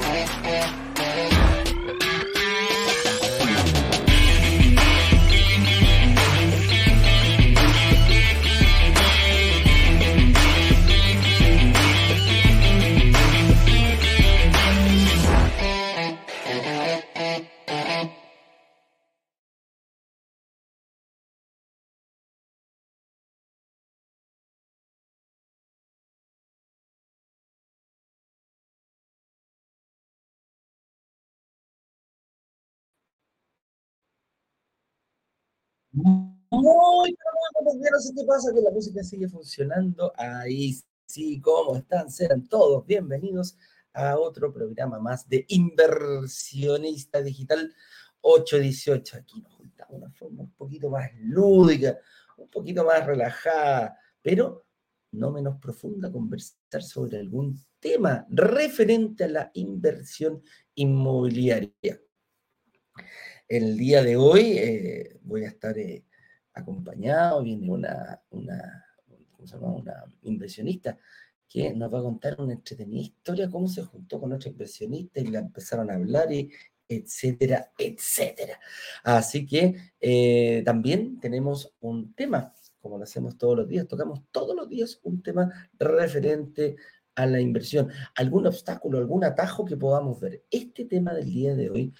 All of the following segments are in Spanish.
Thank you. Muy no sé qué pasa, que la música sigue funcionando. Ahí sí, ¿cómo están? Sean todos bienvenidos a otro programa más de Inversionista Digital 818. Aquí nos juntamos de una forma un poquito más lúdica, un poquito más relajada, pero no menos profunda, conversar sobre algún tema referente a la inversión inmobiliaria. El día de hoy eh, voy a estar eh, acompañado, viene una, una, una inversionista que nos va a contar una entretenida historia, cómo se juntó con otra inversionista y la empezaron a hablar y etcétera, etcétera. Así que eh, también tenemos un tema, como lo hacemos todos los días, tocamos todos los días un tema referente a la inversión, algún obstáculo, algún atajo que podamos ver. Este tema del día de hoy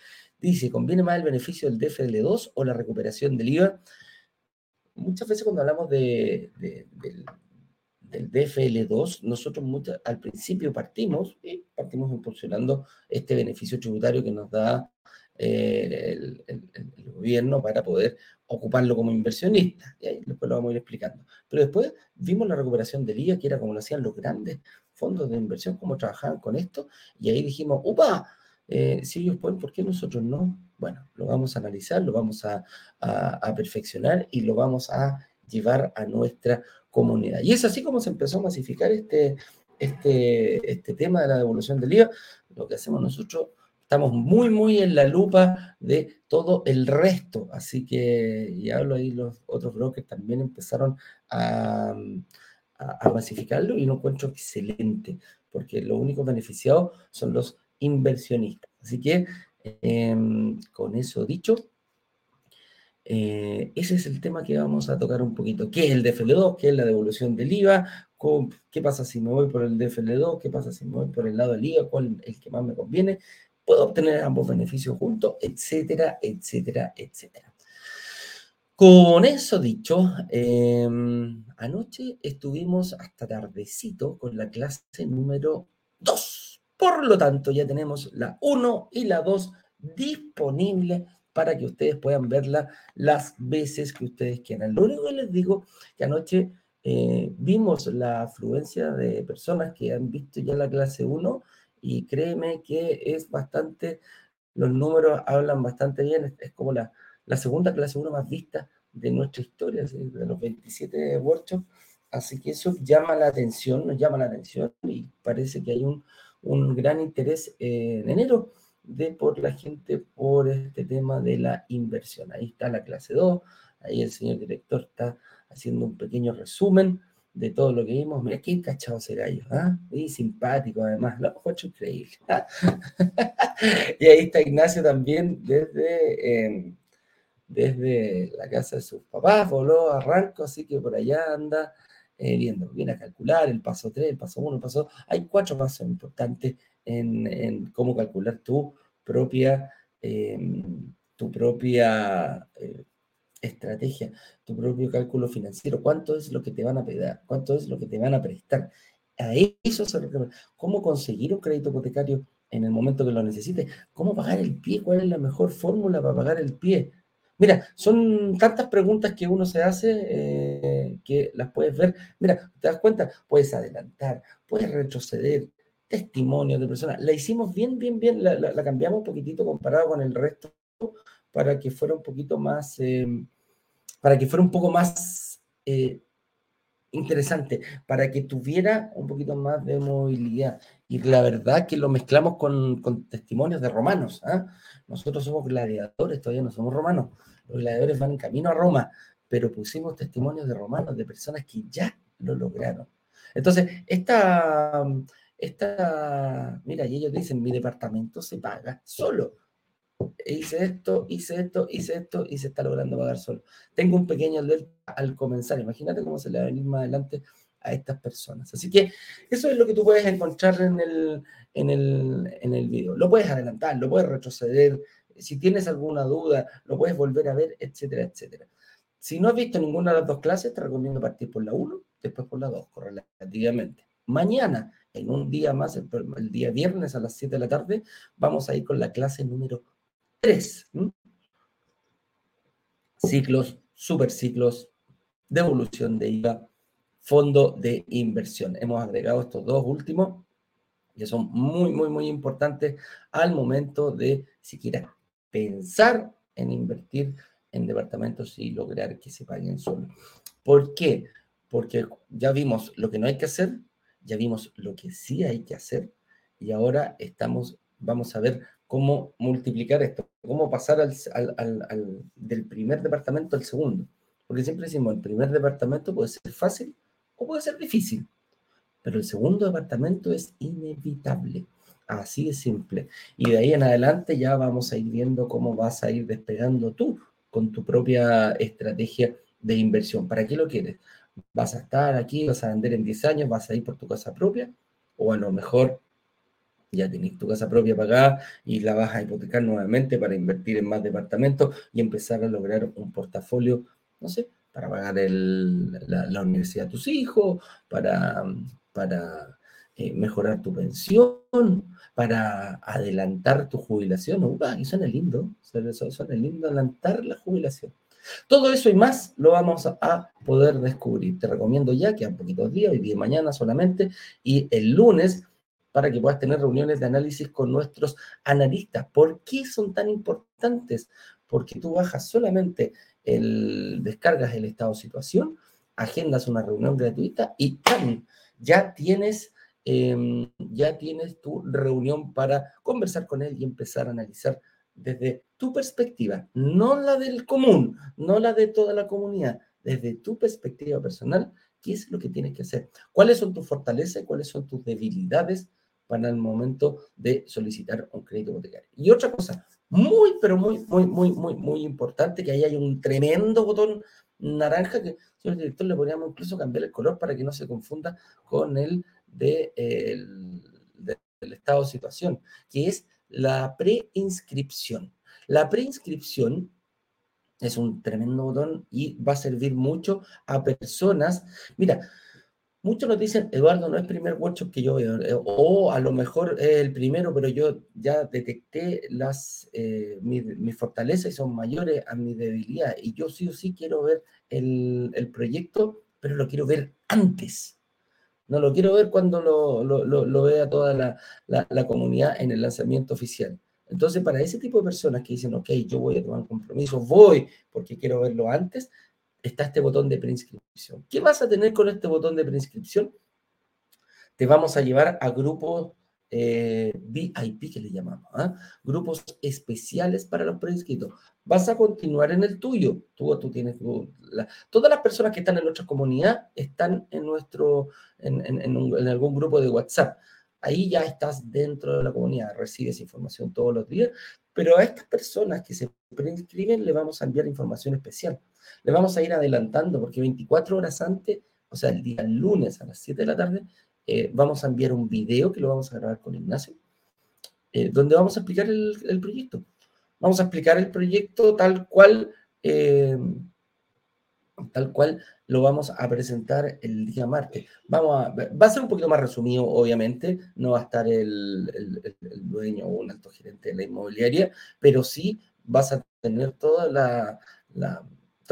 dice, ¿conviene más el beneficio del DFL2 o la recuperación del IVA? Muchas veces cuando hablamos de, del, DFL2, nosotros al principio partimos, y partimos impulsionando este beneficio tributario que nos da eh, el, gobierno para poder ocuparlo como inversionista. Y ahí después lo vamos a ir explicando. Pero después vimos la recuperación del IVA, que era como lo hacían los grandes fondos de inversión, cómo trabajaban con esto, y ahí dijimos, ¡upa! Eh, si ellos pueden, ¿por qué nosotros no? Bueno, lo vamos a analizar, lo vamos a, perfeccionar y lo vamos a llevar a nuestra comunidad. Y es así como se empezó a masificar este, este, este tema de la devolución del IVA. Lo que hacemos nosotros, estamos muy, muy en la lupa de todo el resto. Así que, y hablo ahí, los otros brokers también empezaron a, a, masificarlo y lo encuentro excelente, porque los únicos beneficiados son los inversionistas. Así que, em, con eso dicho, eh, ese es el tema que vamos a tocar un poquito. ¿Qué es el DFL2? ¿Qué es la devolución del IVA? ¿Qué pasa si me voy por el DFL2? ¿Qué pasa si me voy por el lado del IVA? ¿Cuál es el que más me conviene? ¿Puedo obtener ambos beneficios juntos? Etcétera, etcétera, etcétera. Con eso dicho, em, anoche estuvimos hasta tardecito con la clase número 2 por lo tanto, ya tenemos la 1 y la 2 disponibles para que ustedes puedan verla las veces que ustedes quieran. Lo único que les digo que anoche eh, vimos la afluencia de personas que han visto ya la clase 1 y créeme que es bastante, los números hablan bastante bien, es, como la, la, segunda clase 1 más vista de nuestra historia, de los 27 workshops, así que eso llama la atención, nos llama la atención y parece que hay un, un gran interés en enero de por la gente por este tema de la inversión. Ahí está la clase 2, ahí el señor director está haciendo un pequeño resumen de todo lo que vimos. Mira qué cachado ese gallo, ¿ah? Y simpático además, hemos hecho increíble. ¿ah? y ahí está Ignacio también desde, em, desde la casa de sus papás, voló a así que por allá anda eh, viendo, viene a calcular el paso 3, el paso 1, el paso 2. Hay cuatro pasos importantes en, cómo calcular tu propia, em, tu propia eh, estrategia, tu propio cálculo financiero. ¿Cuánto es lo que te van a pedir? ¿Cuánto es lo que te van a prestar? A eso se refiere. ¿Cómo conseguir un crédito hipotecario en el momento que lo necesites? ¿Cómo pagar el pie? ¿Cuál es la mejor fórmula para pagar el pie? Mira, son tantas preguntas que uno se hace eh, que las puedes ver. Mira, te das cuenta, puedes adelantar, puedes retroceder, testimonios de personas. La hicimos bien, bien, bien, la, cambiamos un poquitito comparado con el resto para que fuera un poquito más, eh, para que fuera un poco más eh, interesante, para que tuviera un poquito más de movilidad. Y la verdad que lo mezclamos con, testimonios de romanos. ¿ah? Nosotros somos gladiadores, todavía no somos romanos. Los gladiadores van en camino a Roma, pero pusimos testimonios de romanos, de personas que ya lo lograron. Entonces, esta, esta, mira, y ellos dicen, mi departamento se paga solo. Hice esto, hice esto, hice esto y se está logrando pagar solo. Tengo un pequeño delta al comenzar. Imagínate cómo se le va a venir más adelante a estas personas. Así que eso es lo que tú puedes encontrar en el, en el, en el video. Lo puedes adelantar, lo puedes retroceder. Si tienes alguna duda, lo puedes volver a ver, etcétera, etcétera. Si no has visto ninguna de las dos clases, te recomiendo partir por la 1, después por la 2, correlativamente. Mañana, en un día más, el, día viernes a las 7 de la tarde, vamos a ir con la clase número 3. Ciclos, superciclos, devolución de IVA, fondo de inversión. Hemos agregado estos dos últimos que son muy, muy, muy importantes al momento de siquiera pensar en invertir en departamentos y lograr que se paguen solo. ¿Por qué? Porque ya vimos lo que no hay que hacer, ya vimos lo que sí hay que hacer y ahora estamos, vamos a ver cómo multiplicar esto, cómo pasar al, al, del primer departamento al segundo. Porque siempre decimos, el primer departamento puede ser fácil o puede ser difícil, pero el segundo departamento es inevitable. Así de simple. Y de ahí en adelante ya vamos a ir viendo cómo vas a ir despegando tú con tu propia estrategia de inversión. ¿Para qué lo quieres? ¿Vas a estar aquí, vas a vender en 10 años, vas a ir por tu casa propia? O a lo mejor ya tenés tu casa propia pagada y la vas a hipotecar nuevamente para invertir en más departamentos y empezar a lograr un portafolio, no sé, para pagar la, universidad de tus hijos, para, para eh, mejorar tu pensión, para adelantar tu jubilación. Uh, y suena lindo, suena, suena lindo adelantar la jubilación. Todo eso y más lo vamos a poder descubrir. Te recomiendo ya que a poquitos días, hoy día y mañana solamente, y el lunes, para que puedas tener reuniones de análisis con nuestros analistas. ¿Por qué son tan importantes? Porque tú bajas solamente el, descargas el estado de situación, agendas una reunión gratuita y ya tienes, em, ya tienes tu reunión para conversar con él y empezar a analizar desde tu perspectiva, no la del común, no la de toda la comunidad, desde tu perspectiva personal, qué es lo que tienes que hacer, cuáles son tus fortalezas, cuáles son tus debilidades para el momento de solicitar un crédito hipotecario. Y otra cosa, muy, pero muy, muy, muy, muy, muy importante, que ahí hay un tremendo botón naranja que, señor director, le podríamos incluso cambiar el color para que no se confunda con el de, del estado de situación, que es la preinscripción. La preinscripción es un tremendo botón y va a servir mucho a personas. Mira, muchos nos dicen, Eduardo, no es el primer workshop que yo veo, eh, o a lo mejor es el primero, pero yo ya detecté las, eh, mis, fortalezas y son mayores a mi debilidad. Y yo sí o sí quiero ver el, el proyecto, pero lo quiero ver antes. No lo quiero ver cuando lo, lo, lo, vea toda la, la, comunidad en el lanzamiento oficial. Entonces, para ese tipo de personas que dicen, ok, yo voy a tomar un compromiso, voy porque quiero verlo antes, está este botón de preinscripción. ¿Qué vas a tener con este botón de preinscripción? Te vamos a llevar a grupos eh, VIP, que le llamamos, ¿ah? grupos especiales para los preinscritos. Vas a continuar en el tuyo. Tú, tú tienes todas las personas que están en nuestra comunidad están en nuestro, en, en algún grupo de WhatsApp. Ahí ya estás dentro de la comunidad, recibes información todos los días, pero a estas personas que se preinscriben le vamos a enviar información especial. Le vamos a ir adelantando porque 24 horas antes, o sea, el día lunes a las 7 de la tarde, eh, vamos a enviar un video que lo vamos a grabar con Ignacio, eh, donde vamos a explicar el, proyecto. Vamos a explicar el proyecto tal cual, eh, tal cual lo vamos a presentar el día martes. Vamos a, va a ser un poquito más resumido, obviamente, no va a estar el, el dueño o un alto gerente de la inmobiliaria, pero sí vas a tener toda la, la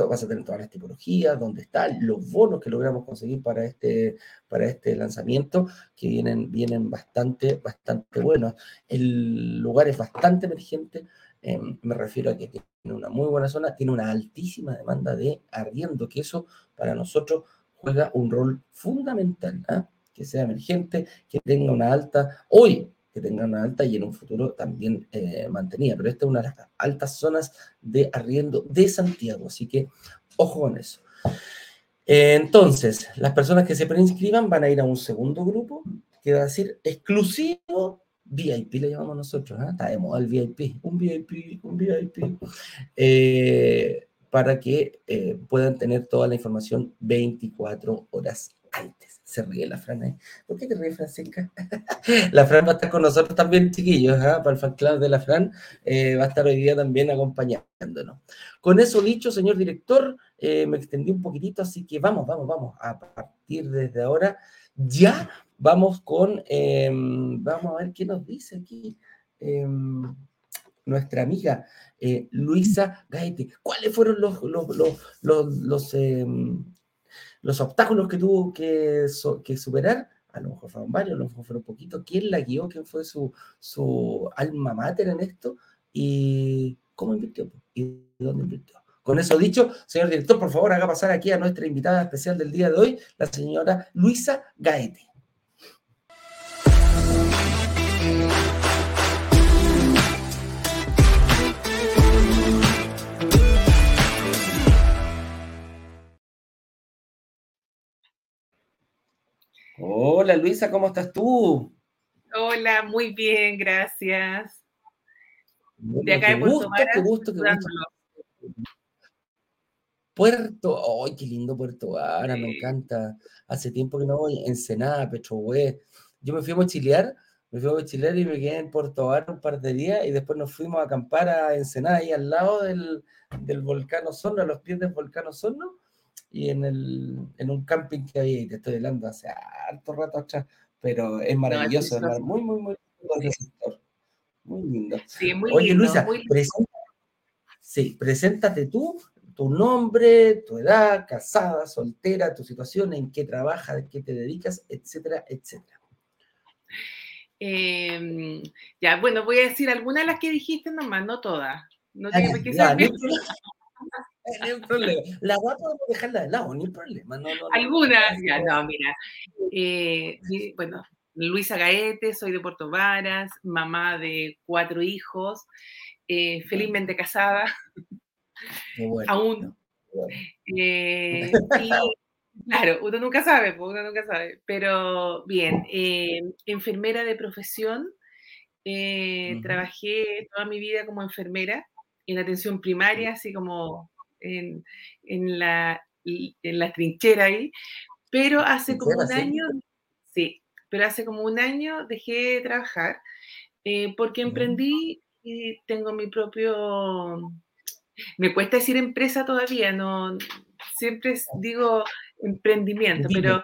vas a tener todas las tipologías, dónde están los bonos que logramos conseguir para este, para este lanzamiento, que vienen, vienen bastante, bastante buenos. El lugar es bastante emergente, em, me refiero a que tiene una muy buena zona, tiene una altísima demanda de arriendo, que eso para nosotros juega un rol fundamental, ¿ah? que sea emergente, que tenga una alta, hoy que tenga una alta y en un futuro también eh, mantenida. Pero esta es una de las altas zonas de arriendo de Santiago, así que ojo con eso. Entonces, las personas que se preinscriban van a ir a un segundo grupo que va a ser exclusivo VIP, le llamamos nosotros, ¿eh? está de moda el VIP, un VIP, un VIP, eh, para que eh, puedan tener toda la información 24 horas antes. Se ríe la Fran, ¿eh? ¿Por qué te ríes, Francisca? la Fran va a estar con nosotros también, chiquillos, ¿eh? para el fan club de la Fran, va a estar hoy día también acompañándonos. Con eso dicho, señor director, me extendí un poquitito, así que vamos, vamos, vamos, a partir desde ahora, ya Vamos con, em, vamos a ver qué nos dice aquí em, nuestra amiga eh, Luisa Gaete. ¿Cuáles fueron los, los, em, los, obstáculos que tuvo que, que, superar? A lo mejor fueron varios, a lo mejor fueron poquitos. ¿Quién la guió? ¿Quién fue su, su alma mater en esto? ¿Y cómo invirtió? ¿Y dónde invirtió? Con eso dicho, señor director, por favor, haga pasar aquí a nuestra invitada especial del día de hoy, la señora Luisa Gaete. Hola Luisa, ¿cómo estás tú? Hola, muy bien, gracias. de acá de Puerto qué gusto, qué gusto. Puerto, ¡ay, qué lindo Puerto Vara! Me encanta. Hace tiempo que no voy. Ensenada, Petrohue. Yo me fui a mochilear, me fui a mochilear y me quedé en Puerto Vara un par de días y después nos fuimos a acampar a Ensenada, ahí al lado del, del volcán Osorno, a los pies del volcán Osorno y en, el, en un camping que había, y te estoy hablando hace harto rato atrás, pero es maravilloso, es muy, muy, muy lindo sector. Muy lindo. Sí, muy Oye, lindo, Luisa, sí, preséntate tú, tu nombre, tu edad, casada, soltera, tu situación, en qué trabajas, en qué te dedicas, etcétera, etcétera. Em, ya, bueno, voy a decir algunas de las que dijiste nomás, no todas. No tiene por qué ser no hay problema. La guapa podemos dejarla de lado, ni problema. No, no, Algunas, ya, no, mira. Eh, bueno, Luisa Gaete, soy de Puerto Varas, mamá de cuatro hijos, eh, felizmente casada. Bueno, aún. Eh, claro, uno nunca sabe, uno nunca sabe. Pero bien, enfermera de profesión. Trabajé toda mi vida como enfermera en atención primaria, así como en, en, la, en la trinchera ahí, pero hace como un año, sí, pero hace como un año dejé de trabajar eh, porque emprendí y tengo mi propio, me cuesta decir empresa todavía, no, siempre digo emprendimiento, pero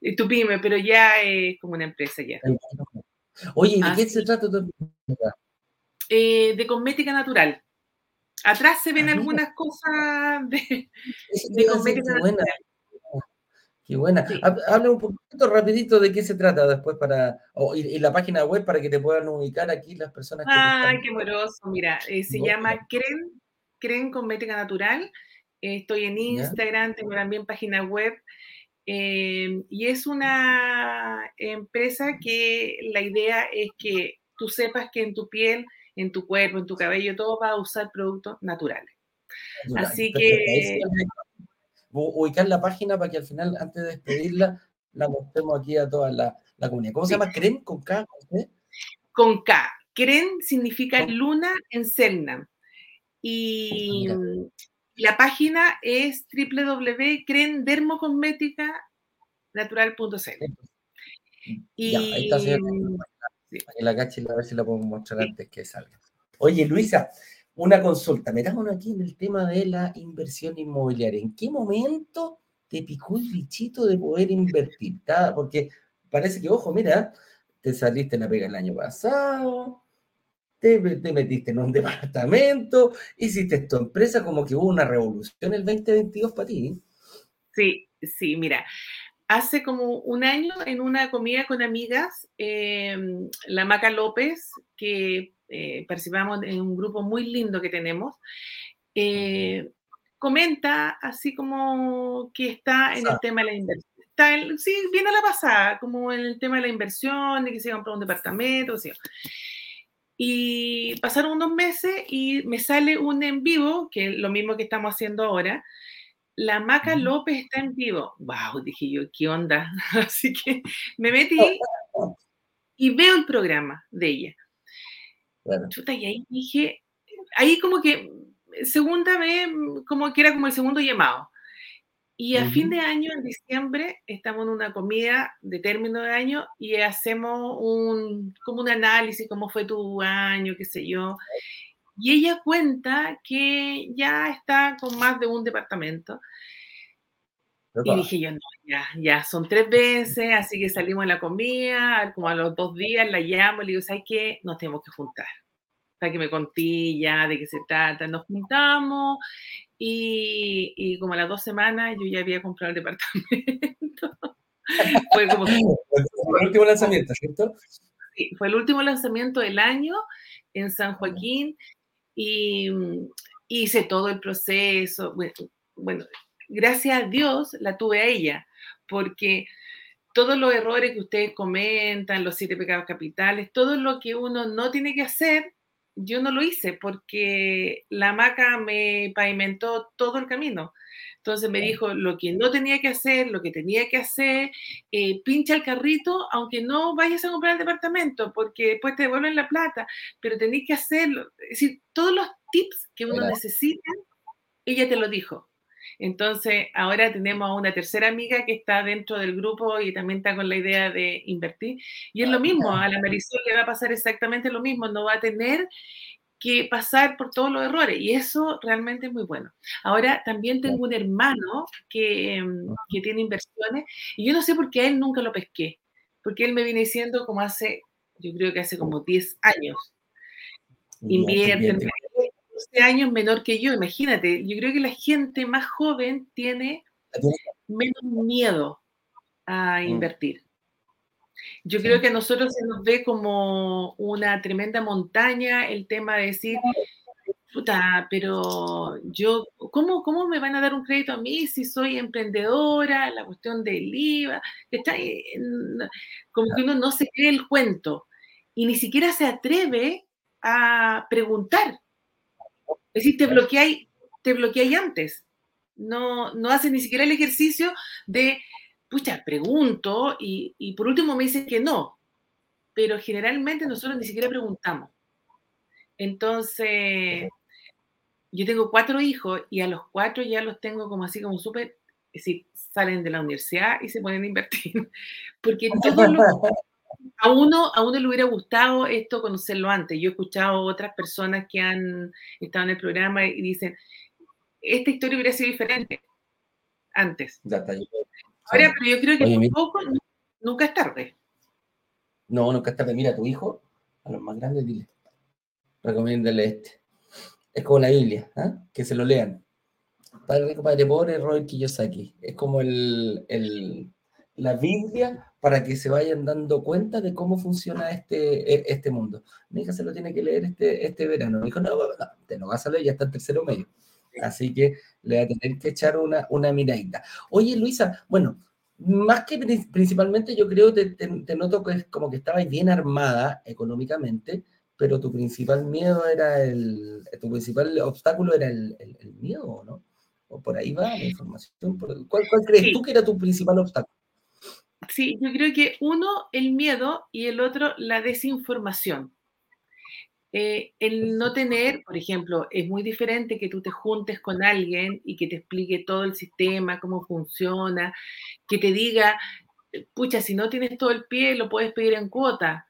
eh, tu pyme, pero ya es como una empresa ya. Oye, ¿de qué se trata tu eh, de cosmética natural. Atrás se ven algunas cosas de, de comedia. Qué buena. Qué buena. Habla un poquito rapidito de qué se trata después para, y, la página web para que te puedan ubicar aquí las personas que Ay, qué moroso. Mira, eh, se llama Cren, Cren Cosmética Natural. estoy en Instagram, tengo también página web. Eh, y es una empresa que la idea es que tú sepas que en tu piel en tu cuerpo, en tu cabello, todo va a usar productos naturales. Así que... Ubicar la página para que al final, antes de despedirla, la mostremos aquí a toda la, comunidad. ¿Cómo se llama? ¿Cren con K? Con K. Cren significa luna en Selnam. Y la página es www.crendermocosmética.natural.cl. Y, ahí está, la a ver si la podemos mostrar antes que salga. Oye, Luisa, una consulta. uno aquí en el tema de la inversión inmobiliaria. ¿En qué momento te picó el bichito de poder invertir? Porque parece que, ojo, mira, te saliste en la pega el año pasado, te, te, metiste en un departamento, hiciste tu empresa, como que hubo una revolución el 2022 para ti. Sí, sí, mira, hace como un año en una comida con amigas, em, la Maca López, que eh, participamos en un grupo muy lindo que tenemos, eh, comenta así como que está en el tema de la inversión. Está sí, viene a la pasada, como en el tema de la inversión, de que se comprar un departamento, o sea. Y pasaron unos meses y me sale un en vivo, que es lo mismo que estamos haciendo ahora, la Maca López está en vivo. Wow, dije yo, ¿qué onda? Así que me metí y veo el programa de ella. Chuta, y ahí dije, ahí como que segunda vez, como que era como el segundo llamado. Y a fin de año, en diciembre, estamos en una comida de término de año y hacemos un, como un análisis, cómo fue tu año, qué sé yo. Y ella cuenta que ya está con más de un departamento. Y dije yo, no, ya, ya, son tres veces, así que salimos a la comida, como a los dos días la llamo y le digo, ¿sabes qué? Nos tenemos que juntar. Para que me conté ya de qué se trata. Nos juntamos y, como a las dos semanas yo ya había comprado el departamento. fue como... fue el último lanzamiento, ¿cierto? Sí, fue el último lanzamiento del año en San Joaquín y hice todo el proceso. Bueno, bueno, gracias a Dios la tuve a ella, porque todos los errores que ustedes comentan, los siete pecados capitales, todo lo que uno no tiene que hacer, yo no lo hice porque la maca me pavimentó todo el camino. Entonces me dijo lo que no tenía que hacer, lo que tenía que hacer, eh, pincha el carrito, aunque no vayas a comprar el departamento, porque después te devuelven la plata, pero tenéis que hacerlo. Es decir, todos los tips que uno necesita, ella te lo dijo. Entonces, ahora tenemos a una tercera amiga que está dentro del grupo y también está con la idea de invertir. Y es lo mismo, a la Marisol le va a pasar exactamente lo mismo, no va a tener que pasar por todos los errores y eso realmente es muy bueno. Ahora también tengo un hermano que, em, que tiene inversiones y yo no sé por qué a él nunca lo pesqué, porque él me viene diciendo como hace, yo creo que hace como 10 años. Invierte, 12 años menor que yo, imagínate. Yo creo que la gente más joven tiene menos miedo a mm. invertir. Yo creo que a nosotros se nos ve como una tremenda montaña el tema de decir, puta, pero yo, ¿cómo, ¿cómo me van a dar un crédito a mí si soy emprendedora? La cuestión del IVA, está como que uno no se cree el cuento y ni siquiera se atreve a preguntar. Es decir, te bloqueáis, te antes. No, no haces ni siquiera el ejercicio de, pucha, pregunto y, y por último me dicen que no. Pero generalmente nosotros ni siquiera preguntamos. Entonces, yo tengo cuatro hijos y a los cuatro ya los tengo como así como súper, es decir, salen de la universidad y se ponen a invertir. Porque todos los, a uno, a uno le hubiera gustado esto conocerlo antes. Yo he escuchado otras personas que han estado en el programa y dicen, esta historia hubiera sido diferente antes. Ahora, pero yo creo que un poco, nunca es tarde. No, nunca es tarde. Mira, a tu hijo, a los más grandes, dile, recomiéndale este. Es como la Biblia, ¿eh? que se lo lean. Padre rico, padre pobre, Robert Kiyosaki. Es como el, el, la Biblia para que se vayan dando cuenta de cómo funciona este, e, este mundo. Mi hija se lo tiene que leer este, este verano. Me dijo, no, no, te lo vas a leer, ya está en tercero medio. Así que le voy a tener que echar una, una miradita. Oye, Luisa, bueno, más que principalmente yo creo que te, noto que es como que estabas bien armada económicamente, pero tu principal miedo era el, tu principal obstáculo era el, el, miedo, ¿no? O por ahí va la información. ¿Cuál, cuál crees tú que era tu principal obstáculo? Sí, yo creo que uno, el miedo y el otro, la desinformación. Eh, el no tener, por ejemplo, es muy diferente que tú te juntes con alguien y que te explique todo el sistema, cómo funciona, que te diga, pucha, si no tienes todo el pie, lo puedes pedir en cuota.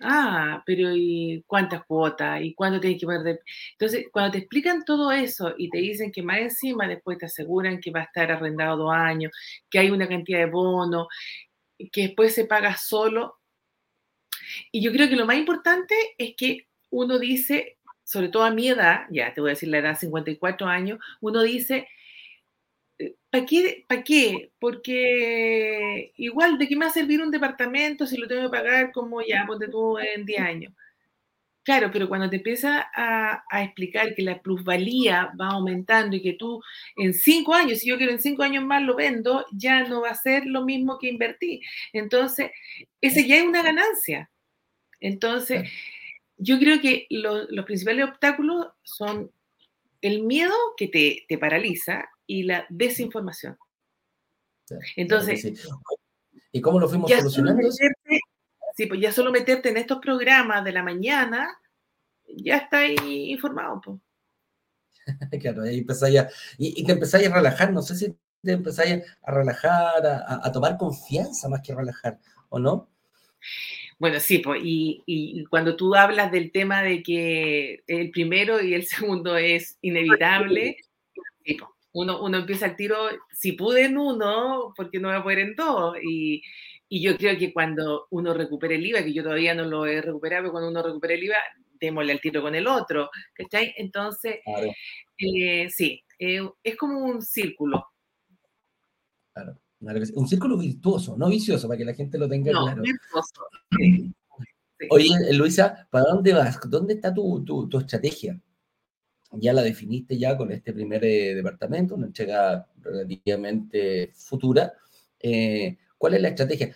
Ah, pero ¿y cuántas cuotas? ¿Y cuándo tienes que poner? Entonces, cuando te explican todo eso y te dicen que más encima después te aseguran que va a estar arrendado dos años, que hay una cantidad de bonos, que después se paga solo. Y yo creo que lo más importante es que uno dice, sobre todo a mi edad, ya te voy a decir la edad, 54 años, uno dice, eh, ¿para qué? ¿Para qué? Porque igual, ¿de qué me va a servir un departamento si lo tengo que pagar como ya, ponte tú en 10 años? Claro, pero cuando te empieza a, explicar que la plusvalía va aumentando y que tú en cinco años, si yo quiero en cinco años más lo vendo, ya no va a ser lo mismo que invertir. Entonces, ese ya es una ganancia. Entonces, yo creo que los principales obstáculos son el miedo que te, paraliza y la desinformación. Entonces, ¿y cómo lo fuimos solucionando? Sí, pues ya solo meterte en estos programas de la mañana, ya está ahí informado. Pues. claro, ahí empezáis a, y, te empezáis a relajar, no sé si te empezáis a relajar, a, tomar confianza más que relajar, ¿o no? Bueno, sí, pues, y, cuando tú hablas del tema de que el primero y el segundo es inevitable, uno, uno empieza el tiro, si pude en uno, porque no voy a poder en dos. Y, y yo creo que cuando uno recupere el IVA, que yo todavía no lo he recuperado, pero cuando uno recupere el IVA, démosle el tiro con el otro, ¿cachai? Entonces, eh, sí, eh, es como un círculo. Claro, un círculo virtuoso, no vicioso, para que la gente lo tenga claro. Virtuoso. Oye, Luisa, ¿para dónde vas? ¿Dónde está tu, tu, estrategia? Ya la definiste ya con este primer eh, departamento, una entrega relativamente futura. Eh, ¿Cuál es la estrategia?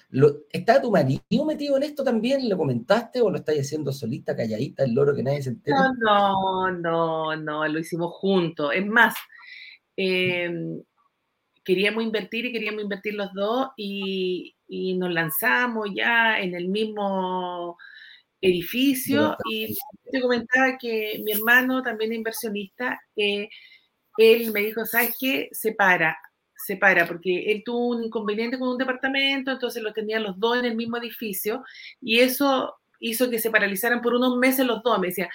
¿Está tu marido metido en esto también? ¿Lo comentaste o lo estáis haciendo solita, calladita, el loro que nadie se entera? No, no, no, lo hicimos juntos. Es más, em, queríamos invertir y queríamos invertir los dos y, nos lanzamos ya en el mismo edificio y te comentaba que mi hermano, también inversionista, eh, él me dijo, ¿sabes qué? Separa, separa, porque él tuvo un inconveniente con un departamento, entonces lo tenían los dos en el mismo edificio, y eso hizo que se paralizaran por unos meses los dos. Me decía,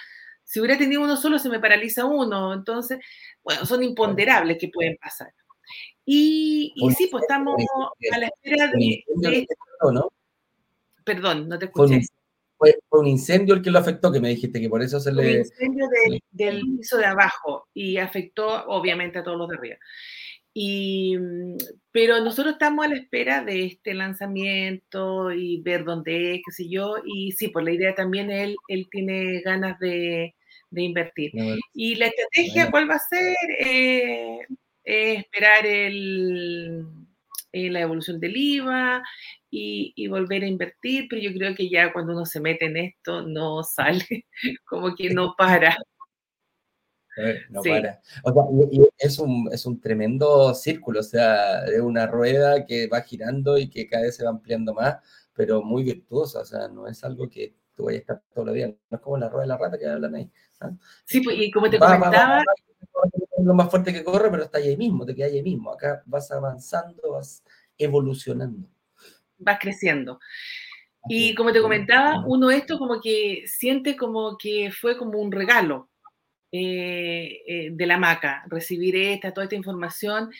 si hubiera tenido uno solo, se me paraliza uno. Entonces, bueno, son imponderables que pueden pasar. Y, sí, pues estamos a la espera de... Perdón, no te escuché. Fue, un incendio el que lo afectó, que me dijiste que por eso se le... Un incendio del piso de abajo y afectó obviamente a todos los de arriba. Y, pero nosotros estamos a la espera de este lanzamiento y ver dónde es, qué sé yo. Y sí, por pues la idea también él, él tiene ganas de, de invertir. y la estrategia, ¿cuál va a ser? Eh, esperar el, eh, la evolución del IVA y, y, volver a invertir, pero yo creo que ya cuando uno se mete en esto no sale, como que no para. No para. O sea, es, un, es un tremendo círculo, o sea, es una rueda que va girando y que cada vez se va ampliando más, pero muy virtuosa, o sea, no es algo que tú vayas a estar todo el día, no es como la rueda de la rata que hablan ahí. ¿ah? Sí, pues, y como te comentaba... lo más fuerte que corre, pero está ahí mismo, te quedas ahí mismo. Acá vas avanzando, vas evolucionando. Vas creciendo. Y como te comentaba, uno esto como que siente como que fue como un regalo, eh, eh, de la maca, recibir esta, toda esta información.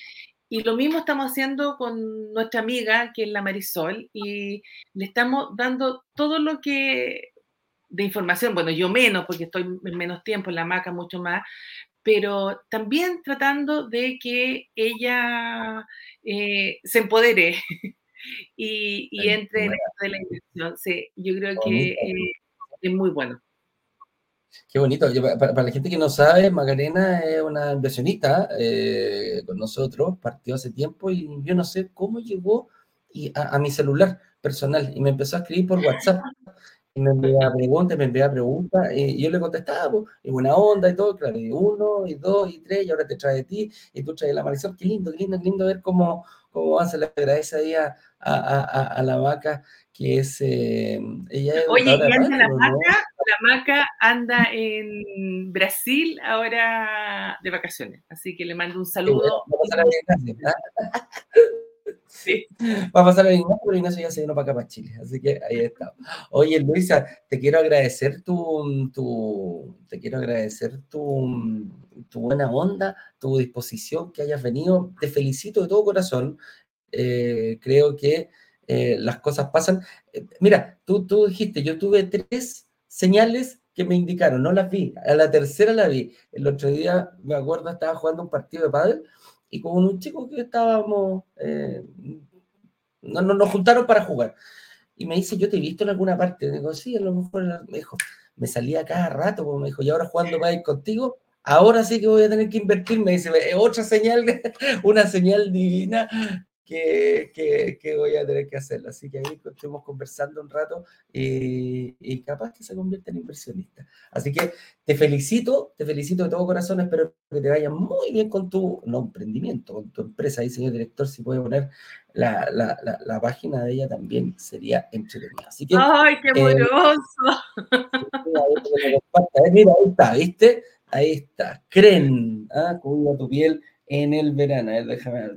Y lo mismo estamos haciendo con nuestra amiga, que es la Marisol, y le estamos dando todo lo que de información, bueno, yo menos, porque estoy en menos tiempo en la maca, mucho más, pero también tratando de que ella eh, se empodere y, entre en de la inversión. Sí, yo creo que es muy bueno. Qué bonito. para, la gente que no sabe, Macarena es una inversionista eh, con nosotros, partió hace tiempo y yo no sé cómo llegó a, mi celular personal y me empezó a escribir por WhatsApp. Y me enviaba preguntas, me enviaba preguntas, y yo le contestaba, pues, y buena onda y todo, claro, y uno, y dos, y tres, y ahora te trae de ti, y tú traes la Marisol, qué lindo, qué lindo, qué lindo ver cómo, cómo se le agradece ahí a, a, la vaca, que es, eh, ella Oye, y anda la vaca, la maca anda en Brasil ahora de vacaciones, así que le mando un saludo. Sí. Va a pasar a Ignacio, pero Ignacio ya se vino para acá, para Chile. Así que ahí está. Oye, Luisa, te quiero agradecer tu, tu te quiero agradecer tu, tu, buena onda, tu disposición, que hayas venido. Te felicito de todo corazón. Eh, creo que eh, las cosas pasan. Eh, mira, tú, tú dijiste, yo tuve tres señales que me indicaron, no las vi. A la tercera la vi. El otro día, me acuerdo, estaba jugando un partido de pádel y con un chico que estábamos, eh, no, nos juntaron para jugar. Y me dice, yo te he visto en alguna parte. Digo, sí, a lo mejor me dijo, me salía cada rato, como me dijo, y ahora jugando pádel contigo, ahora sí que voy a tener que invertir. Me dice, otra señal, una señal divina que, voy a tener que hacerlo. Así que ahí estuvimos conversando un rato y, capaz que se convierta en inversionista. Así que te felicito, te felicito de todo corazón. Espero que te vaya muy bien con tu no, emprendimiento, con tu empresa. Ahí, señor director, si puede poner la, la, página de ella también sería entretenida. Así que, ¡Ay, qué amoroso! Eh, mira, ahí está, ¿viste? Ahí está. Cren, ¿ah? cuida tu piel en el verano. A ver, déjame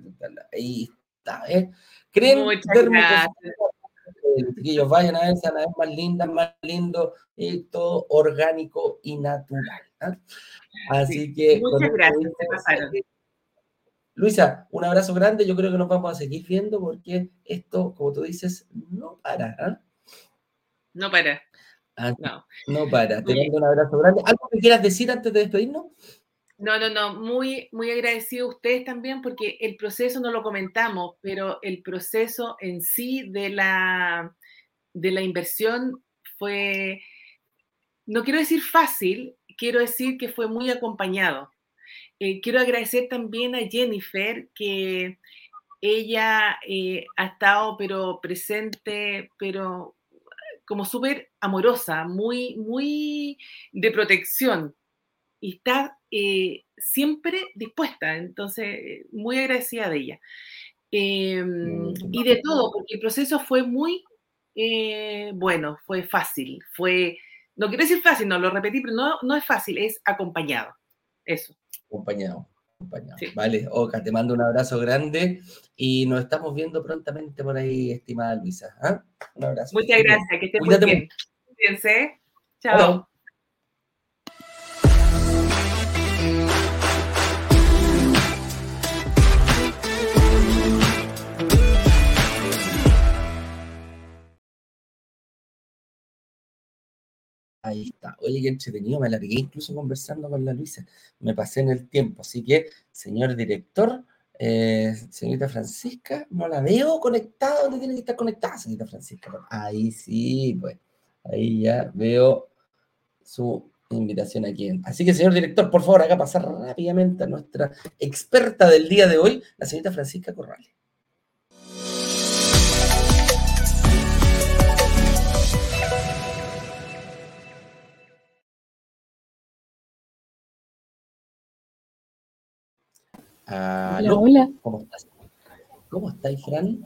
Ahí está ¿eh? Creen que ellos vayan a ver, sean a ver más lindas, más lindo, y todo orgánico y natural. ¿ah? Así que. Muchas gracias, Luisa, un abrazo grande. Yo creo que nos vamos a seguir viendo porque esto, como tú dices, no para. ¿ah? No para. Ah, no. no para. Te mando un abrazo grande. ¿Algo que quieras decir antes de despedirnos? No, no, no, muy, muy agradecido a ustedes también porque el proceso no lo comentamos, pero el proceso en sí de la, de la inversión fue, no quiero decir fácil, quiero decir que fue muy acompañado. Eh, quiero agradecer también a Jennifer que ella eh, ha estado pero presente, pero como súper amorosa, muy, muy de protección y está eh, siempre dispuesta, entonces muy agradecida de ella. Em, y de todo, porque el proceso fue muy eh, bueno, fue fácil, fue, no quiero decir fácil, no lo repetí, pero no, no es fácil, es acompañado. Eso. Acompañado. acompañado. Vale, Oca, te mando un abrazo grande y nos estamos viendo prontamente por ahí, estimada Luisa. ¿ah? Un abrazo. Muchas gracias, que estés muy bien. Cuídense. Chao. Ahí está. Oye, qué entretenido, me alargué incluso conversando con la Luisa. Me pasé en el tiempo. Así que, señor director, eh, señorita Francisca, no la veo conectada ¿Dónde tiene que estar conectada, señorita Francisca. Ahí sí, pues. Ahí ya veo su invitación aquí. Así que, señor director, por favor, haga pasar rápidamente a nuestra experta del día de hoy, la señorita Francisca Corrales. Hola, hola. ¿Cómo estás? ¿Cómo estáis, Fran?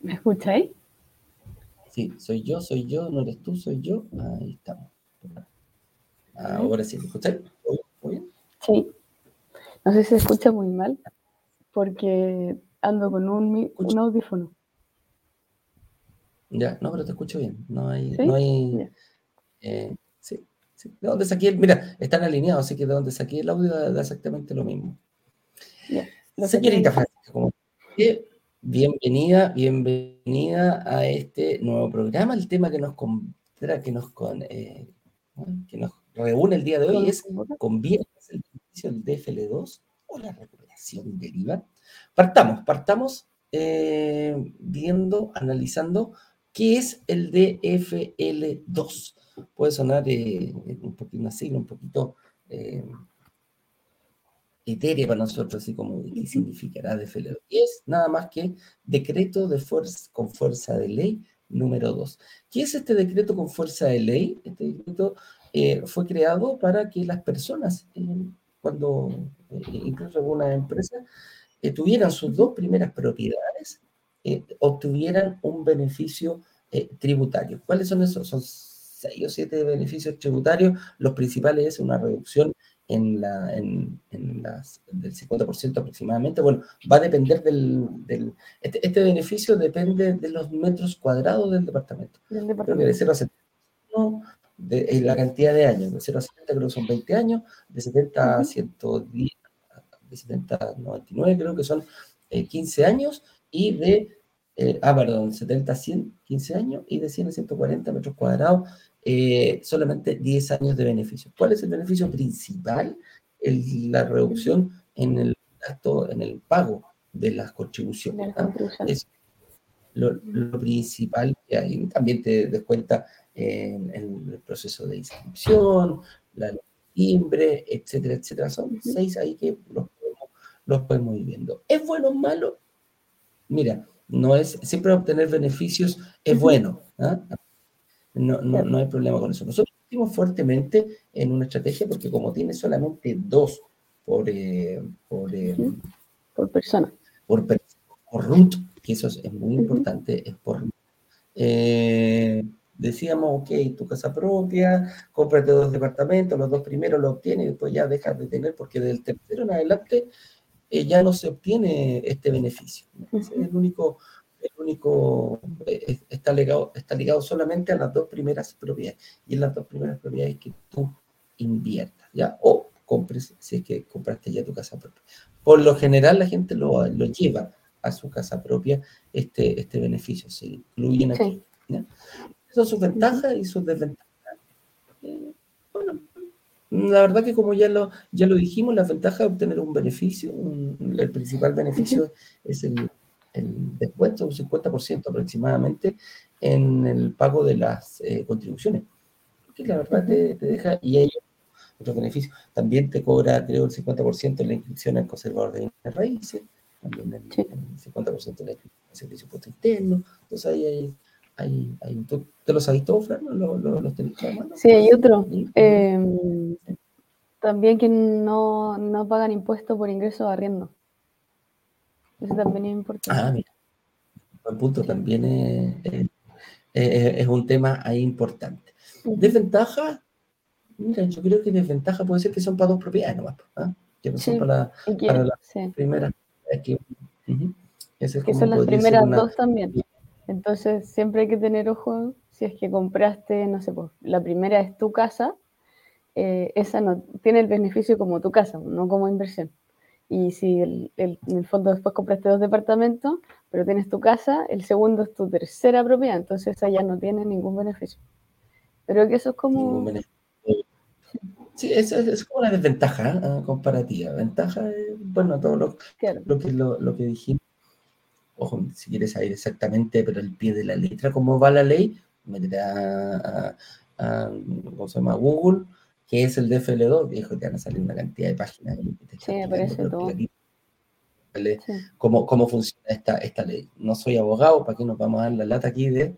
¿Me escucháis? Sí, soy yo, soy yo, no eres tú, soy yo. Ahí estamos. Ahora sí, ¿me escucháis? ¿Muy bien? Sí. No sé si se escucha muy mal porque ando con un, un audífono. Ya, no, pero te escucho bien. No hay. ¿Sí? No hay eh, sí, sí. ¿De dónde saqué el.? Mira, están alineados, así que de dónde saqué el audio da exactamente lo mismo. Señorita Francisca, bienvenida, bienvenida a este nuevo programa. El tema que nos, que nos, eh, que nos reúne el día de hoy es ¿conviene el beneficio del DFL2 o la recuperación del IVA? Partamos, partamos eh, viendo, analizando qué es el DFL2. Puede sonar eh, un poquito, una sigla un poquito etérea para nosotros, así como qué significará de Felero. Y es nada más que decreto de fuerza, con fuerza de ley número 2. ¿Qué es este decreto con fuerza de ley? Este decreto eh, fue creado para que las personas, eh, cuando eh, incluso algunas empresas, tuvieran sus dos primeras propiedades, obtuvieran un beneficio tributario. ¿Cuáles son esos? Son seis o siete beneficios tributarios. Los principales es una reducción en la, en, en las, del 50% aproximadamente. Bueno, va a depender del... del este, este, beneficio depende de los metros cuadrados del departamento. Del departamento. de 0 a 70, de, la cantidad de años, de 0 a 70 creo que son 20 años, de 70 a 110, de 70 a 99 creo que son 15 eh, años, y de, eh, ah, perdón, 70 a 100, 15 años, y de 100 a 140 metros cuadrados eh, solamente 10 años de beneficio. ¿Cuál es el beneficio principal? la reducción en el gasto, en el pago de las contribuciones. Es lo, principal que hay. También te descuenta en, en, el proceso de inscripción, la timbre, etcétera, etcétera. Son seis ahí que los podemos, los podemos ir viendo. ¿Es bueno o malo? mira, no es, siempre obtener beneficios es bueno. ¿ah? No, no, no, hay problema con eso. Nosotros investimos fuertemente en una estrategia porque como tiene solamente dos por, eh, por, eh, por persona. Por, por root, que eso es, muy importante, es por eh, decíamos, ok, tu casa propia, cómprate dos departamentos, los dos primeros lo obtienes y después ya dejas de tener, porque del tercero en adelante eh, ya no se obtiene este beneficio. Es el único, el único eh, está, ligado, está ligado solamente a las dos primeras propiedades, y en las dos primeras propiedades que tú inviertas, ¿ya? O compres, si es que compraste ya tu casa propia. Por lo general la gente lo, lo lleva a su casa propia este, este beneficio, se incluyen aquí. Son sus ventajas y sus desventajas. Eh, bueno, la verdad que como ya lo, ya lo dijimos, la ventaja de obtener un beneficio, el principal beneficio es el descuento, un 50% aproximadamente, en el pago de las eh, contribuciones. Que la verdad te, te deja, y hay otros beneficios. También te cobra, creo, el 50% en la inscripción al conservador de bienes raíces, también el, 50% en el servicio puesto interno. Entonces ahí hay, hay, hay ¿tú, ¿Te los has visto, Fran? ¿Los, los, los tenés Sí, hay otro. Eh, también que no, no pagan impuestos por ingreso de arriendo. Eso también es importante. Ah, mira. Buen punto, también es, es, es, un tema ahí importante. Desventaja, mira, yo creo que desventaja puede ser que son para dos propiedades nomás, ¿ah? que no son para, para la sí. primera. Que, uh -huh. que son las primeras una... dos también. Entonces, siempre hay que tener ojo si es que compraste, no sé, pues, la primera es tu casa, eh, esa no tiene el beneficio como tu casa, no como inversión. Y si el, el, en el fondo después compraste dos departamentos, pero tienes tu casa, el segundo es tu tercera propiedad, entonces esa ya no tiene ningún beneficio. Pero que eso es como... Sí, es, es, es, como una desventaja ¿eh? comparativa. Ventaja es, bueno, todo lo, claro. lo, que, lo, lo, que dijimos. Ojo, si quieres saber exactamente, pero el pie de la letra, cómo va la ley, a, a, a ¿cómo se llama? Google, que es el DFL2, viejo, te van a salir una cantidad de páginas. Sí, aparece todo. Sí. Cómo, cómo funciona esta, esta ley. No soy abogado, ¿para qué nos vamos a dar la lata aquí de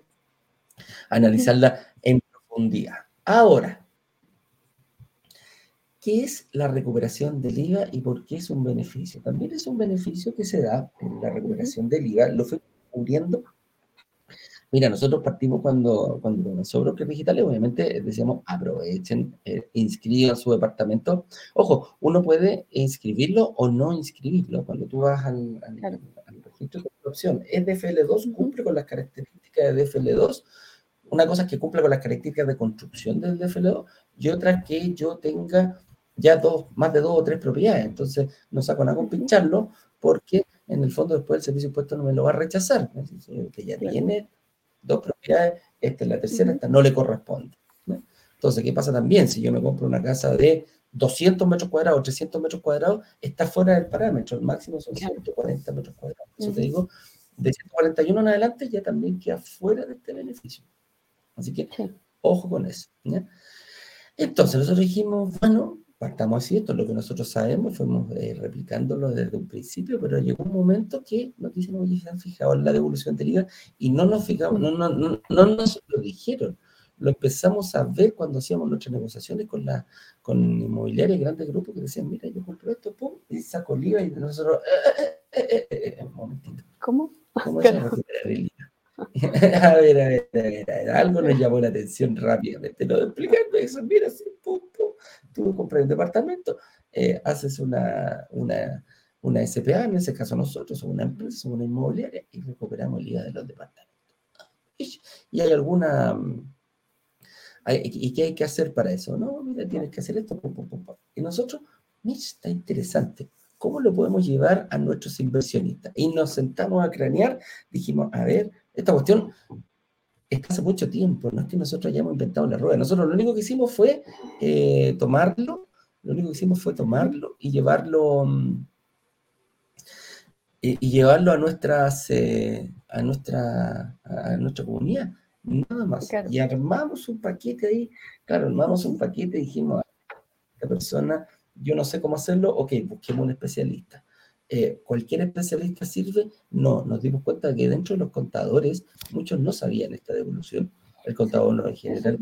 analizarla en profundidad? Ahora, ¿qué es la recuperación del IVA y por qué es un beneficio? También es un beneficio que se da en la recuperación del IVA, lo fui cubriendo Mira, nosotros partimos cuando, cuando comenzó Brokers Digitales, obviamente decíamos aprovechen, eh, inscriban su departamento. Ojo, uno puede inscribirlo o no inscribirlo. Cuando tú vas al, al, claro. al registro de opción, es DFL2, cumple con las características de DFL2. Una cosa es que cumple con las características de construcción del DFL2 y otra es que yo tenga ya dos, más de dos o tres propiedades. Entonces, no saco nada con pincharlo porque en el fondo después el servicio impuesto no me lo va a rechazar. Que ya tiene dos propiedades, esta es la tercera, esta no le corresponde. ¿no? Entonces, ¿qué pasa también? Si yo me compro una casa de 200 metros cuadrados, 300 metros cuadrados, está fuera del parámetro, el máximo son 140 metros cuadrados. Eso te digo, de 141 en adelante ya también queda fuera de este beneficio. Así que, ojo con eso. Entonces, nosotros dijimos, bueno, partamos así, esto es lo que nosotros sabemos, fuimos eh, replicándolo desde un principio, pero llegó un momento que nos dicen, oye, se han fijado en la devolución del IVA y no nos fijamos, no, no, no, no nos lo dijeron. Lo empezamos a ver cuando hacíamos nuestras negociaciones con la con inmobiliarias, grandes grupos que decían, mira, yo compro esto, pum, y saco el IVA y nosotros, eh, eh, un momentito. ¿Cómo? ¿Cómo recuperar el IVA? a ver, a ver, a ver, algo nos llamó la atención rápidamente. Lo de explicarme eso, mira, sí, pum, pum, tú compras un departamento, eh, haces una, una, una, SPA, en ese caso nosotros, somos una empresa, una inmobiliaria, y recuperamos el IVA de los departamentos. Y, hay alguna... Hay, ¿Y qué hay que hacer para eso? No, mira, tienes que hacer esto, pum, pum, pum, pum. Y nosotros, mira, está interesante. ¿Cómo lo podemos llevar a nuestros inversionistas? Y nos sentamos a cranear, dijimos, a ver, esta cuestión está hace mucho tiempo, no es que nosotros hayamos inventado la rueda. Nosotros lo único que hicimos fue eh, tomarlo, lo único que hicimos fue tomarlo y llevarlo um, y, y, llevarlo a nuestras eh, a nuestra a nuestra comunidad, nada más. Claro. Y armamos un paquete ahí, claro, armamos un paquete y dijimos a esta persona, yo no sé cómo hacerlo, ok, busquemos un especialista. Eh, ¿cualquier especialista sirve? No, nos dimos cuenta que dentro de los contadores muchos no sabían esta devolución. El contador no en general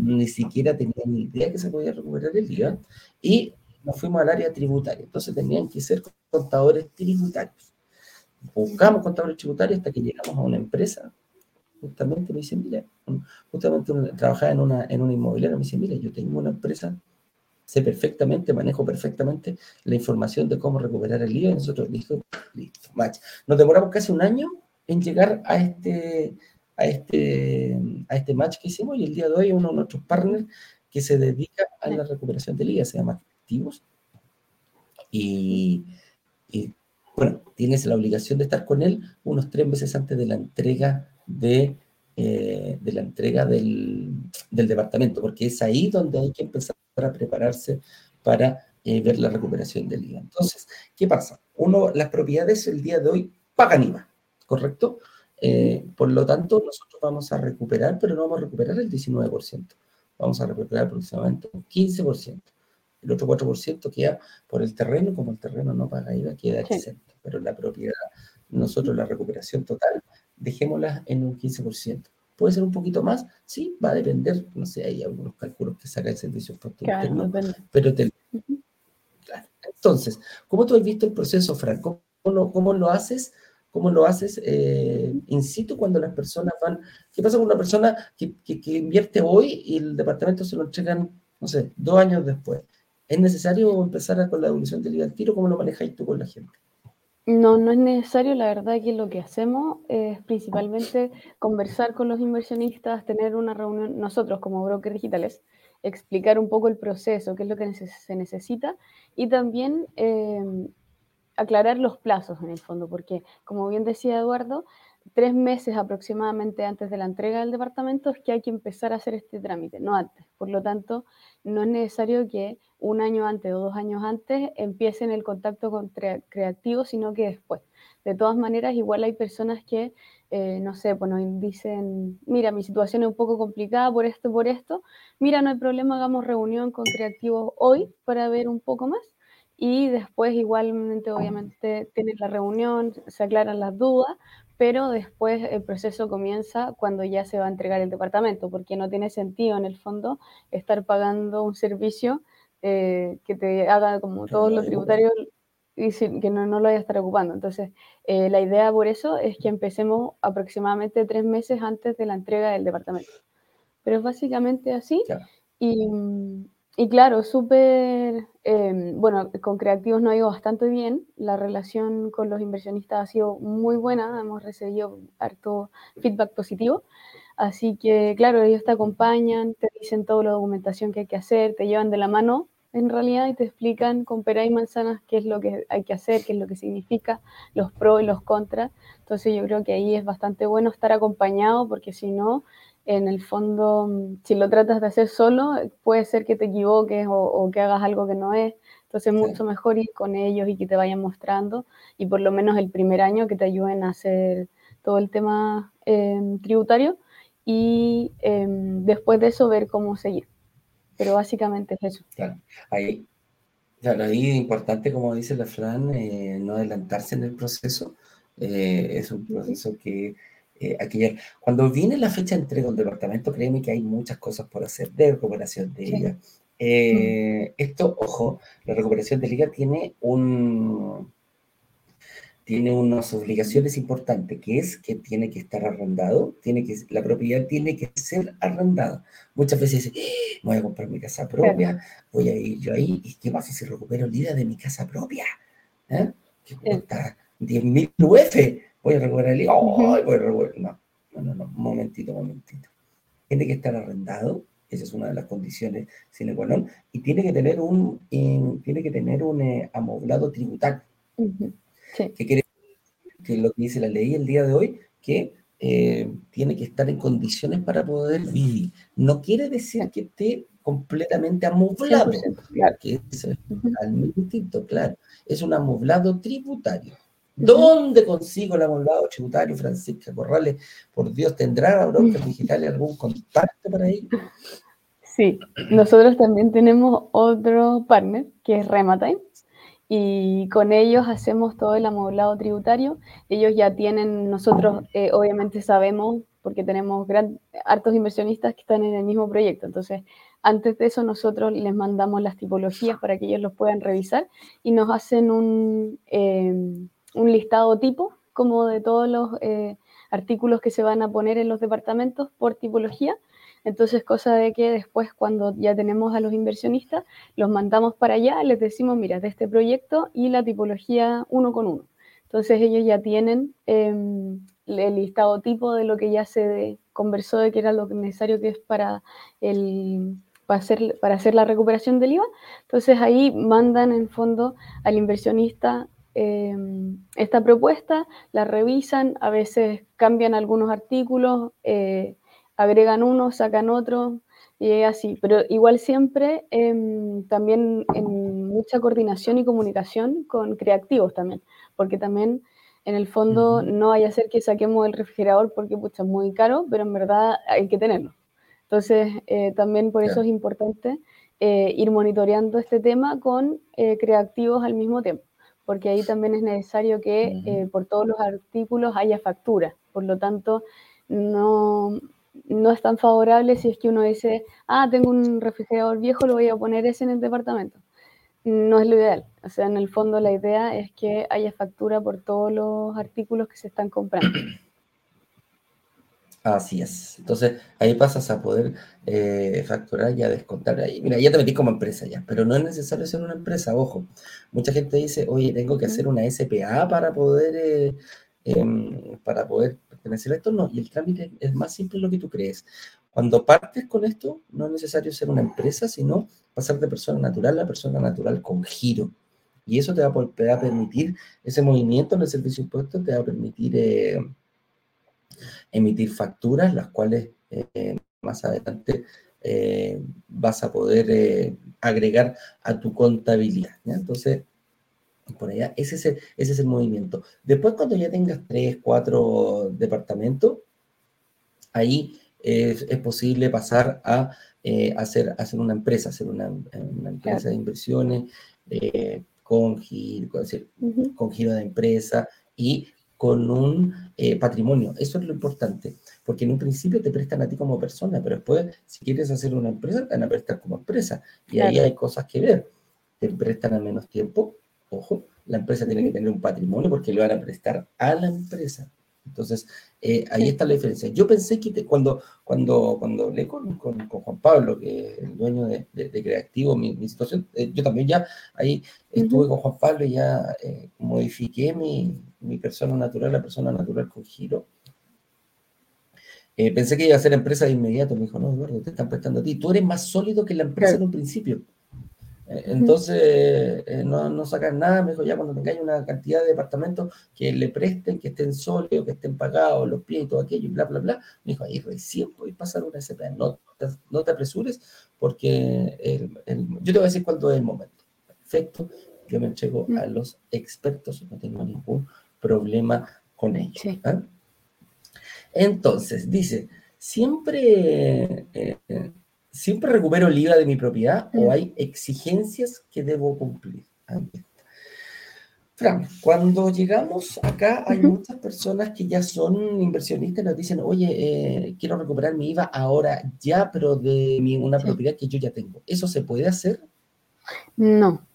ni siquiera tenían ni idea que se podía recuperar el IVA. Y nos fuimos al área tributaria. Entonces tenían que ser contadores tributarios. Buscamos contadores tributarios hasta que llegamos a una empresa. Justamente me dicen, mira, justamente trabajaba en una, en una inmobiliaria, me dicen, mira, yo tengo una empresa, sé perfectamente, manejo perfectamente la información de cómo recuperar el IVA. Y nosotros, listo, listo, match. Nos demoramos casi un año en llegar a este, a este, a este match que hicimos y el día de hoy uno de nuestros partners que se dedica a la recuperación del IVA, se llama Activos. Y, bueno, tienes la obligación de estar con él unos tres meses antes de la entrega de, eh, de la entrega del, del, departamento, porque es ahí donde hay que empezar a prepararse para eh, ver la recuperación del IVA. Entonces, ¿qué pasa? Uno, las propiedades el día de hoy pagan IVA, ¿correcto? Eh, por lo tanto, nosotros vamos a recuperar, pero no vamos a recuperar el 19%. Vamos a recuperar aproximadamente un 15%. El otro 4% queda por el terreno, como el terreno no paga IVA, queda exento. Pero la propiedad, nosotros la recuperación total, dejémosla en un 15%. ¿Puede ser un poquito más? Sí, va a depender, no sé, hay algunos cálculos que saca el servicio claro, pero te... Entonces, ¿cómo tú has visto el proceso, Franco? ¿Cómo lo haces? ¿Cómo lo haces eh, in situ cuando las personas van? ¿Qué pasa con una persona que, invierte hoy y el departamento se lo entregan, no sé, dos años después? ¿Es necesario empezar con la devolución del IVA al tiro? ¿Cómo lo manejáis tú con la gente? No, no es necesario. La verdad que lo que hacemos es principalmente conversar con los inversionistas, tener una reunión, nosotros como brokers digitales, explicar un poco el proceso, qué es lo que se necesita y también eh, aclarar los plazos en el fondo, porque como bien decía Eduardo, tres meses aproximadamente antes de la entrega del departamento es que hay que empezar a hacer este trámite, no antes. Por lo tanto, no es necesario que un año antes o dos años antes empiecen el contacto con creativos, sino que después. De todas maneras, igual hay personas que, eh, no sé, bueno, dicen, mira, mi situación es un poco complicada por esto, por esto, mira, no hay problema, hagamos reunión con creativos hoy para ver un poco más y después igualmente obviamente tienes la reunión, se aclaran las dudas, pero después el proceso comienza cuando ya se va a entregar el departamento, porque no tiene sentido en el fondo estar pagando un servicio eh, que te haga como todos los tributarios y que no, no, lo vaya a estar ocupando. Entonces, eh, la idea por eso es que empecemos aproximadamente tres meses antes de la entrega del departamento. Pero es básicamente así. Y, y claro, súper, em, bueno, con creativos no ha ido bastante bien. La relación con los inversionistas ha sido muy buena, hemos recibido harto feedback positivo. Así que, claro, ellos te acompañan, te dicen toda la documentación que hay que hacer, te llevan de la mano en realidad y te explican con pera y manzanas qué es lo que hay que hacer, qué es lo que significa, los pros y los contras. Entonces yo creo que ahí es bastante bueno estar acompañado porque si no, en el fondo, si lo tratas de hacer solo, puede ser que te equivoques o, que hagas algo que no es. Entonces, es mucho mejor ir con ellos y que te vayan mostrando y por lo menos el primer año que te ayuden a hacer todo el tema em, tributario y em, después de eso ver cómo seguir. Pero básicamente es eso. Claro, ahí, claro, ahí es importante, como dice la Fran, eh, no adelantarse en el proceso. Eh, es un proceso que eh, cuando viene la fecha de entrega del departamento, créeme que hay muchas cosas por hacer de recuperación de ella. Eh, esto, ojo, la recuperación de liga tiene un tiene unas obligaciones importantes, que es que tiene que estar arrendado, tiene que, la propiedad tiene que ser arrendada. Muchas veces dicen, ¡Ah! voy a comprar mi casa propia, voy a ir yo ahí, ¿y qué pasa si recupero el IVA de mi casa propia? ¿Eh? Que cuesta 10.000 UF voy a recuperar el voy a recuperar. No, no, no, no, un momentito, momentito. Tiene que estar arrendado, esa es una de las condiciones sine qua non, y tiene que tener un, tiene que tener un eh, amoblado tributario. sí. Que quiere que lo que dice la ley el día de hoy, que eh, tiene que estar en condiciones para poder vivir. No quiere decir que esté completamente amoblado, claro. que es totalmente distinto, claro. Es un amoblado tributario. ¿Dónde consigo el amoblado tributario, Francisca Corrales? Por Dios, ¿tendrá Brokers Digitales algún contacto para ahí? Sí, nosotros también tenemos otro partner que es Rematime y con ellos hacemos todo el amoblado tributario. Ellos ya tienen, nosotros eh, obviamente sabemos, porque tenemos gran, hartos inversionistas que están en el mismo proyecto, entonces antes de eso nosotros les mandamos las tipologías para que ellos los puedan revisar y nos hacen un, eh, un listado tipo como de todos los eh, artículos que se van a poner en los departamentos por tipología entonces, cosa de que después cuando ya tenemos a los inversionistas, los mandamos para allá, les decimos, mira, de este proyecto y la tipología uno con uno. Entonces ellos ya tienen em, el listado tipo de lo que ya se conversó de que era lo necesario que es para, el, para, hacer, para hacer la recuperación del IVA. Entonces ahí mandan en fondo al inversionista em, esta propuesta, la revisan, a veces cambian algunos artículos. Eh, agregan uno, sacan otro, y así. Pero igual siempre em, también en mucha coordinación y comunicación con creativos también, porque también en el fondo no hay a ser que saquemos el refrigerador porque pucha, es muy caro, pero en verdad hay que tenerlo. Entonces, eh, también por eso es importante eh, ir monitoreando este tema con creativos al mismo tiempo, porque ahí también es necesario que por todos los artículos haya factura. Por lo tanto, no, no es tan favorable si es que uno dice, ah, tengo un refrigerador viejo, lo voy a poner ese en el departamento. No es lo ideal. O sea, en el fondo la idea es que haya factura por todos los artículos que se están comprando. Así es. Entonces, ahí pasas a poder eh, facturar y a descontar. Ahí, mira, ya te metí como empresa ya, pero no es necesario ser una empresa, ojo. Mucha gente dice, oye, tengo que hacer una SPA para poder, eh, em, para poder pertenecer a esto, no. Y el trámite es más simple de lo que tú crees. Cuando partes con esto, no es necesario ser una empresa, sino pasar de persona natural a persona natural con giro. Y eso te va, a permitir, ese movimiento en el servicio impuesto te va a permitir eh, emitir facturas, las cuales eh, más adelante eh, vas a poder agregar a tu contabilidad. Entonces, por allá, ese es, el, ese es el movimiento. Después, cuando ya tengas tres, cuatro departamentos, ahí es, posible pasar a eh, hacer, hacer una empresa, hacer una, empresa de inversiones eh, con, con, giro de empresa y con un eh, patrimonio. Eso es lo importante, porque en un principio te prestan a ti como persona, pero después, si quieres hacer una empresa, te van a prestar como empresa. Y ahí hay cosas que ver. Te prestan a menos tiempo, Ojo, la empresa tiene que tener un patrimonio porque le van a prestar a la empresa. Entonces, eh, ahí está la diferencia. Yo pensé que cuando, cuando, cuando hablé con, con, Juan Pablo, que es el dueño de, de, Creativo, mi, situación, eh, yo también ya ahí estuve con Juan Pablo y ya eh, modifiqué mi, mi, persona natural, la persona natural con giro. pensé que iba a ser empresa de inmediato. Me dijo, no, Eduardo, te están prestando a ti. Tú eres más sólido que la empresa en un principio. Eh, entonces, eh, no, no sacan nada, me dijo, ya cuando tengáis una cantidad de departamentos que le presten, que estén sólidos, que estén pagados los pies y todo aquello, y bla, bla, bla, me dijo, ahí recién a pasar una SPA, no te, no te apresures, porque yo te voy a decir cuándo es el momento. Perfecto, yo me entrego a los expertos, no tengo ningún problema con ellos. ¿ah? Entonces, dice, siempre... Eh, ¿Siempre recupero el IVA de mi propiedad o mm. hay exigencias que debo cumplir? Fran, cuando llegamos acá hay muchas personas que ya son inversionistas y nos dicen, oye, eh, quiero recuperar mi IVA ahora ya, pero de una propiedad que yo ya tengo. ¿Eso se puede hacer? No.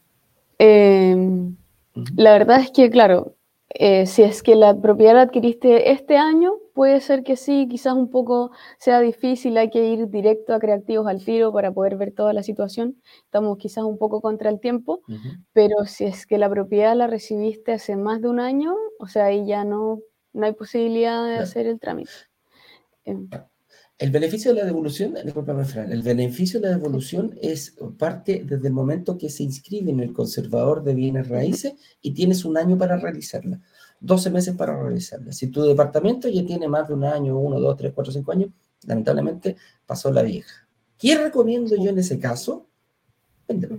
Em, la verdad es que, claro, eh, si es que la propiedad la adquiriste este año, puede ser que sí, quizás un poco sea difícil, hay que ir directo a creativos al tiro para poder ver toda la situación. Estamos quizás un poco contra el tiempo, pero si es que la propiedad la recibiste hace más de un año, o sea, ahí ya no, no hay posibilidad de hacer el trámite. Em. El beneficio de la devolución, el beneficio de la devolución es parte desde el momento que se inscribe en el conservador de bienes raíces y tienes un año para realizarla, 12 meses para realizarla. Si tu departamento ya tiene más de un año, uno, dos, tres, cuatro, cinco años, lamentablemente pasó la vieja. ¿Qué recomiendo yo en ese caso? Véndelo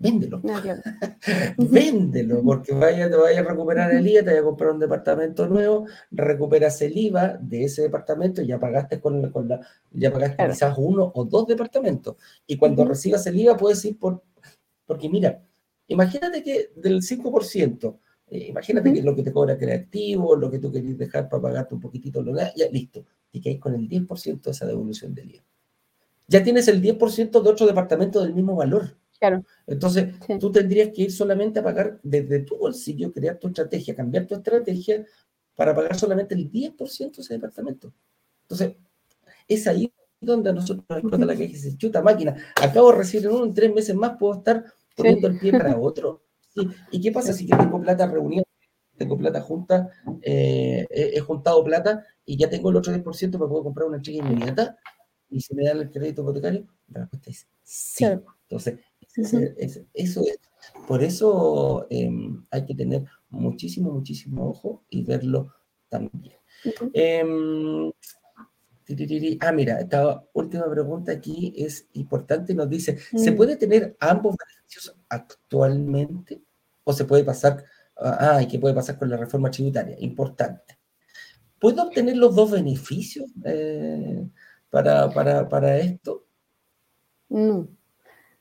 véndelo. véndelo, porque vaya, te vaya a recuperar el IVA, te vaya a comprar un departamento nuevo, recuperas el IVA de ese departamento, ya pagaste con, con la, ya pagaste quizás uno o dos departamentos. Y cuando recibas el IVA puedes ir por, porque mira, Imagínate que del 5%, eh, imagínate que lo que te cobra creativo, lo que tú querés dejar para pagarte un poquitito, lo ya listo, te quedas con el 10% de esa devolución del IVA. Ya tienes el 10% de otro departamento del mismo valor. Claro. Entonces, tú tendrías que ir solamente a pagar desde tu bolsillo, crear tu estrategia, cambiar tu estrategia para pagar solamente el 10% de ese departamento. Entonces, es ahí donde a nosotros nos explota la caja y dice, chuta máquina, acabo de recibir uno, en tres meses más puedo estar poniendo el pie para otro. ¿Y qué pasa si yo tengo plata reunida, tengo plata junta, eh, he, juntado plata y ya tengo el otro 10%, me puedo comprar una cheque inmediata? Y si me dan el crédito hipotecario, la respuesta es sí. Entonces, eso es. Por eso em, hay que tener muchísimo, muchísimo ojo y verlo también. Ah, mira, esta última pregunta aquí es importante. Nos dice, ¿se mm. puede tener ambos beneficios actualmente? ¿O se puede pasar? Ah, ¿y qué puede pasar con la reforma tributaria? Importante. ¿Puedo obtener los dos beneficios eh, para, esto? No.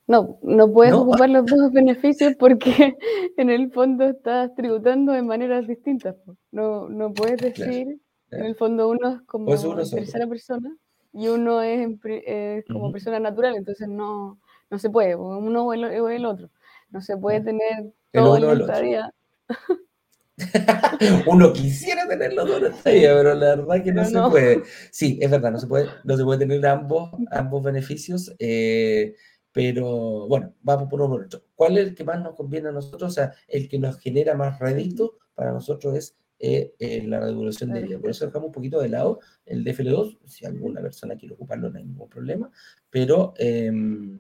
No, no puedes ocupar los dos beneficios porque en el fondo estás tributando de maneras distintas. No, no puedes decir en el fondo uno es como tercera persona y uno es, como persona natural, entonces no, no se puede, uno o el, otro. No se puede tener todo la estadía. uno quisiera tener los dos en estadía, pero la verdad que no, se puede. Sí, es verdad, no se puede, no se puede tener ambos, ambos beneficios. Eh, pero bueno, vamos por uno por otro. ¿Cuál es el que más nos conviene a nosotros? O sea, el que nos genera más rédito para nosotros es eh, la devolución de vida. Por eso dejamos un poquito de lado el DFL2, si alguna persona quiere ocuparlo no hay ningún problema, pero, em,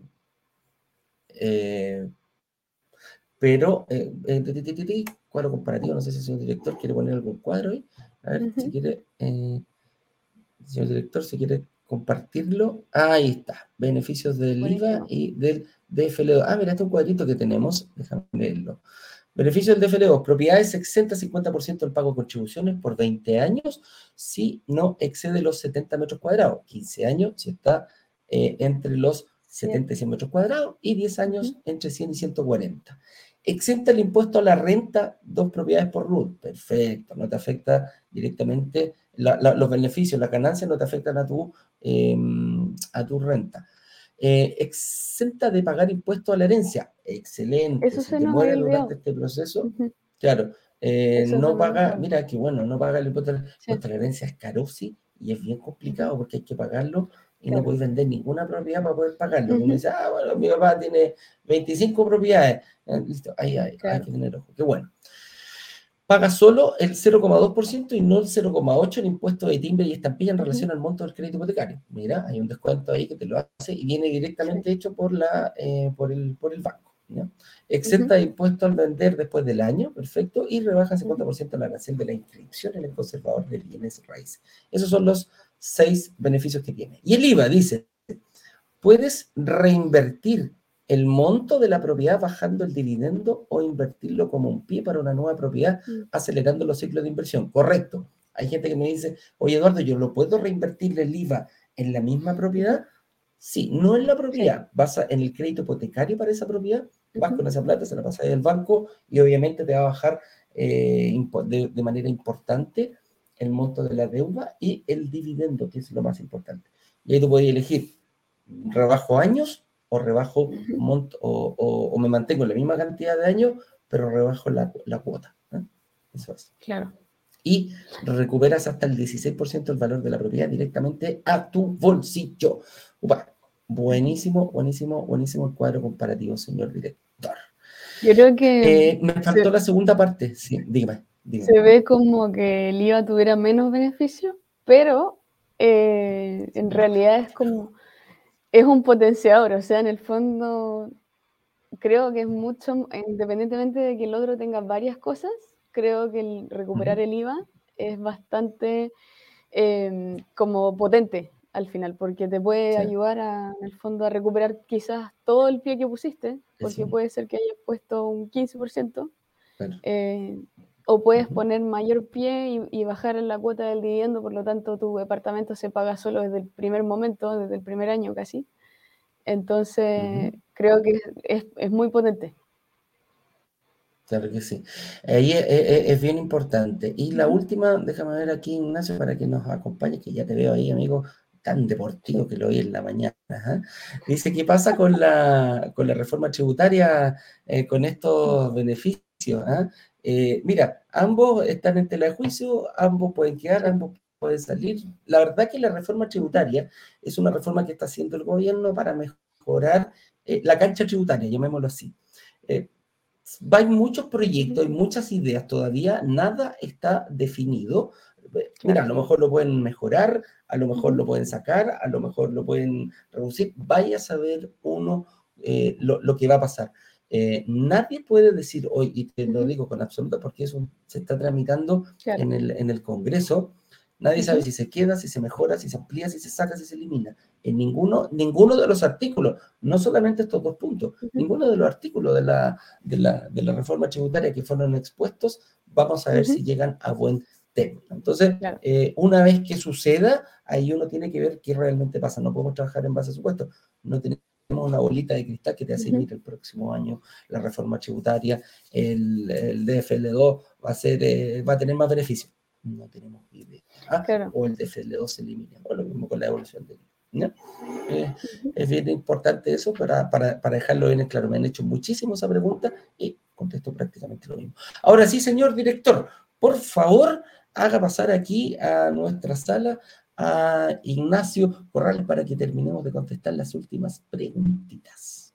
eh, pero, eh, cuadro comparativo, no sé si el señor director quiere poner algún cuadro ahí, a ver si quiere, señor director, si quiere compartirlo, ahí está, beneficios del IVA y del DFL2. Ah, mira, este es un cuadrito que tenemos, déjame verlo. Beneficio del DFL2, propiedades exenta 50% del pago de contribuciones por 20 años si no excede los 70 metros cuadrados, 15 años si está eh, entre los 70 y 100 metros cuadrados y 10 años entre 100 y 140. Exenta el impuesto a la renta, dos propiedades por RUT. Perfecto, no te afecta directamente los beneficios, las ganancias no te afectan a tu, em, a tu renta. Eh, exenta de pagar impuestos a la herencia. Excelente. Eso se te muere durante este proceso, claro, eh, no paga, mira qué bueno, no paga el impuesto, a la herencia es caro, sí, y es bien complicado porque hay que pagarlo y no puedes vender ninguna propiedad para poder pagarlo. Uno dice, ah, bueno, mi papá tiene 25 propiedades, eh, listo, ahí hay, hay que tener ojo, qué bueno paga solo el 0,2% y no el 0,8% en impuesto de timbre y estampilla en relación al monto del crédito hipotecario. Mira, hay un descuento ahí que te lo hace y viene directamente hecho por, la, eh, por, el, por el banco. Exenta de impuesto al vender después del año, perfecto, y rebaja 50% la ganancia de la inscripción en el conservador de bienes raíces. Esos son los seis beneficios que tiene. Y el IVA dice, puedes reinvertir el monto de la propiedad bajando el dividendo o invertirlo como un pie para una nueva propiedad, mm. acelerando los ciclos de inversión. Correcto. Hay gente que me dice, oye Eduardo, ¿yo lo puedo reinvertir el IVA en la misma propiedad? Sí, no en la propiedad, vas en el crédito hipotecario para esa propiedad, vas con esa plata, se la pasas del banco y obviamente te va a bajar eh, de, de manera importante el monto de la deuda y el dividendo, que es lo más importante. Y ahí tú puedes elegir, rebajo años o rebajo monto, o, me mantengo en la misma cantidad de años, pero rebajo la, cuota. ¿eh? Eso es. Claro. Y recuperas hasta el 16% del valor de la propiedad directamente a tu bolsillo. Upa, buenísimo, buenísimo, buenísimo el cuadro comparativo, señor director. Yo creo que... Eh, me faltó la segunda parte, sí, dígame, Se ve como que el IVA tuviera menos beneficio, pero eh, en realidad es como es un potenciador, o sea, en el fondo creo que es mucho, independientemente de que el otro tenga varias cosas, creo que el recuperar el IVA es bastante em, como potente al final, porque te puede ayudar a, en el fondo a recuperar quizás todo el pie que pusiste, porque puede ser que hayas puesto un 15%, eh, o puedes poner mayor pie y, bajar en la cuota del dividendo, por lo tanto tu departamento se paga solo desde el primer momento, desde el primer año casi. Entonces, creo que es, muy potente. Claro que sí. Ahí es, bien importante. Y la última, déjame ver aquí, Ignacio, para que nos acompañe, que ya te veo ahí, amigo, tan deportivo que lo oí en la mañana. ¿ah? Dice, ¿qué pasa con la, con la reforma tributaria, eh, con estos beneficios? ¿ah? Eh, mira, ambos están en tela de juicio, ambos pueden quedar, ambos pueden salir. La verdad que la reforma tributaria es una reforma que está haciendo el gobierno para mejorar eh, la cancha tributaria, llamémoslo así hay muchos proyectos, hay muchas ideas todavía, nada está definido. Mira, a lo mejor lo pueden mejorar, a lo mejor lo pueden sacar, a lo mejor lo pueden reducir. Vaya a saber uno eh, lo, que va a pasar. Eh, nadie puede decir hoy, y te lo digo con absoluta, porque eso se está tramitando en, el, en el Congreso, Nadie sabe si se queda, si se mejora, si se amplía, si se saca, si se elimina. En ninguno, ninguno de los artículos, no solamente estos dos puntos, ninguno de los artículos de la, de la, reforma tributaria que fueron expuestos, vamos a ver si llegan a buen término. Entonces, eh, una vez que suceda, ahí uno tiene que ver qué realmente pasa. No podemos trabajar en base a supuestos. No tenemos una bolita de cristal que te hace uh el próximo año la reforma tributaria, el, el DFL2 va a, ser, eh, va a tener más beneficios no tenemos idea. ¿ah? O el DFL2 se elimina, o lo mismo con la evolución del eh, es bien importante eso para, para, para, dejarlo bien claro. Me han hecho muchísimo esa pregunta y contesto prácticamente lo mismo. Ahora sí, señor director, por favor, haga pasar aquí a nuestra sala a Ignacio Corral para que terminemos de contestar las últimas preguntitas.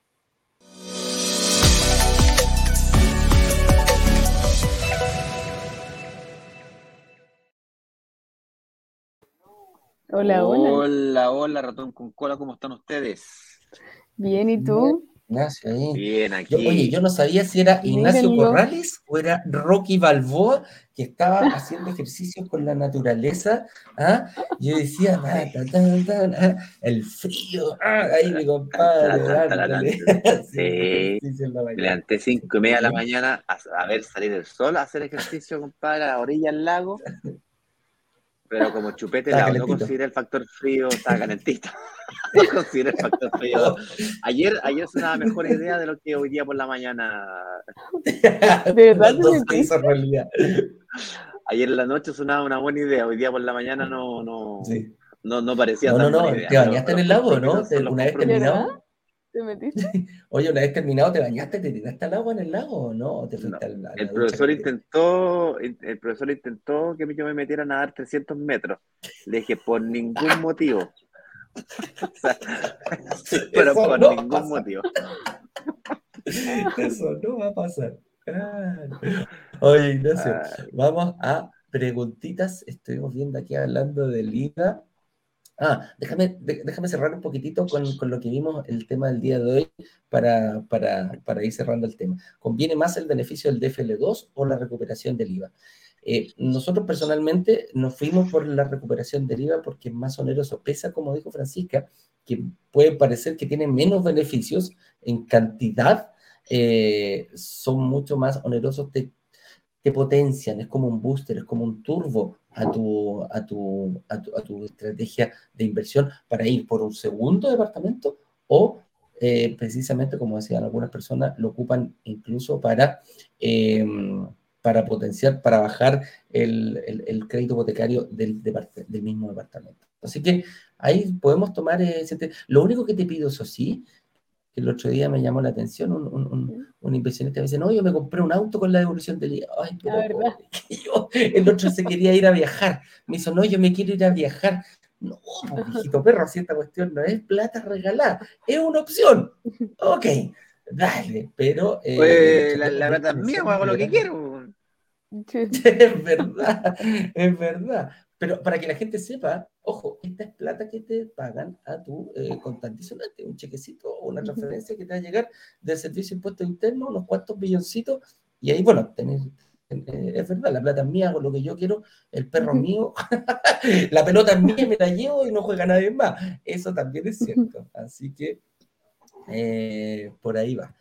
Hola, hola. Hola, hola, ratón con cola, ¿cómo están ustedes? Bien, ¿y tú? Ignacio, ahí. Bien, aquí. oye, yo no sabía si era Ignacio Corrales o era Rocky Balboa que estaba haciendo ejercicios con la naturaleza. ¿ah? Yo decía, ah, el frío, ah, ahí mi compadre. sí, levanté cinco y media de la mañana a, a, ver salir el sol, a hacer ejercicio, compadre, a la orilla del lago. Pero como chupete no considera el factor frío, está calentito. no considera el factor frío. Ayer, ayer sonaba mejor idea de lo que hoy día por la mañana. De verdad, Ayer en la noche sonaba una buena idea, hoy día por la mañana no, no, no, no parecía no, tan no, no, Te bañaste en el lago, ¿no? Una vez terminado. ¿Te metiste? Oye, una vez terminado, ¿te bañaste? ¿Te tiraste al agua en el lago o no? te fuiste al, el, profesor intentó, el profesor intentó que yo me metiera a nadar 300 metros. Le dije, por ningún motivo. pero por ningún motivo. Eso no va a pasar. Oye, Ignacio, vamos a preguntitas. Estuvimos viendo aquí hablando del IVA Ah, déjame, déjame cerrar un poquitito con, con, lo que vimos el tema del día de hoy para, para, para, ir cerrando el tema. ¿Conviene más el beneficio del DFL2 o la recuperación del IVA? Eh, nosotros personalmente nos fuimos por la recuperación del IVA porque es más oneroso, pesa, como dijo Francisca, que puede parecer que tiene menos beneficios en cantidad, eh, son mucho más onerosos, te, te potencian, es como un booster, es como un turbo a tu, a tu, a tu, estrategia de inversión para ir por un segundo departamento o eh, precisamente, como decían algunas personas, lo ocupan incluso para, em, para potenciar, para bajar el, el, crédito hipotecario del, del mismo departamento. Así que ahí podemos tomar, ese lo único que te pido, eso sí, el otro día me llamó la atención, un, un, un, inversionista me dice, no, yo me compré un auto con la devolución del IVA. Ay, pero el otro se quería ir a viajar. Me dijo, no, yo me quiero ir a viajar. No, hijito perro, si esta cuestión no es plata regalada, es una opción. Ok, dale, pero... Eh, pues la, la plata es mía, hago lo que quiero. Es verdad, es verdad. Pero para que la gente sepa, ojo, esta es plata que te pagan a tu eh, un chequecito o una transferencia que te va a llegar del Servicio de Impuesto Interno, unos cuantos billoncitos, y ahí, bueno, tener, eh, es verdad, la plata es mía, hago lo que yo quiero, el perro es mío, la pelota es mía, me la llevo y no juega nadie más. Eso también es cierto. Así que eh, por ahí va.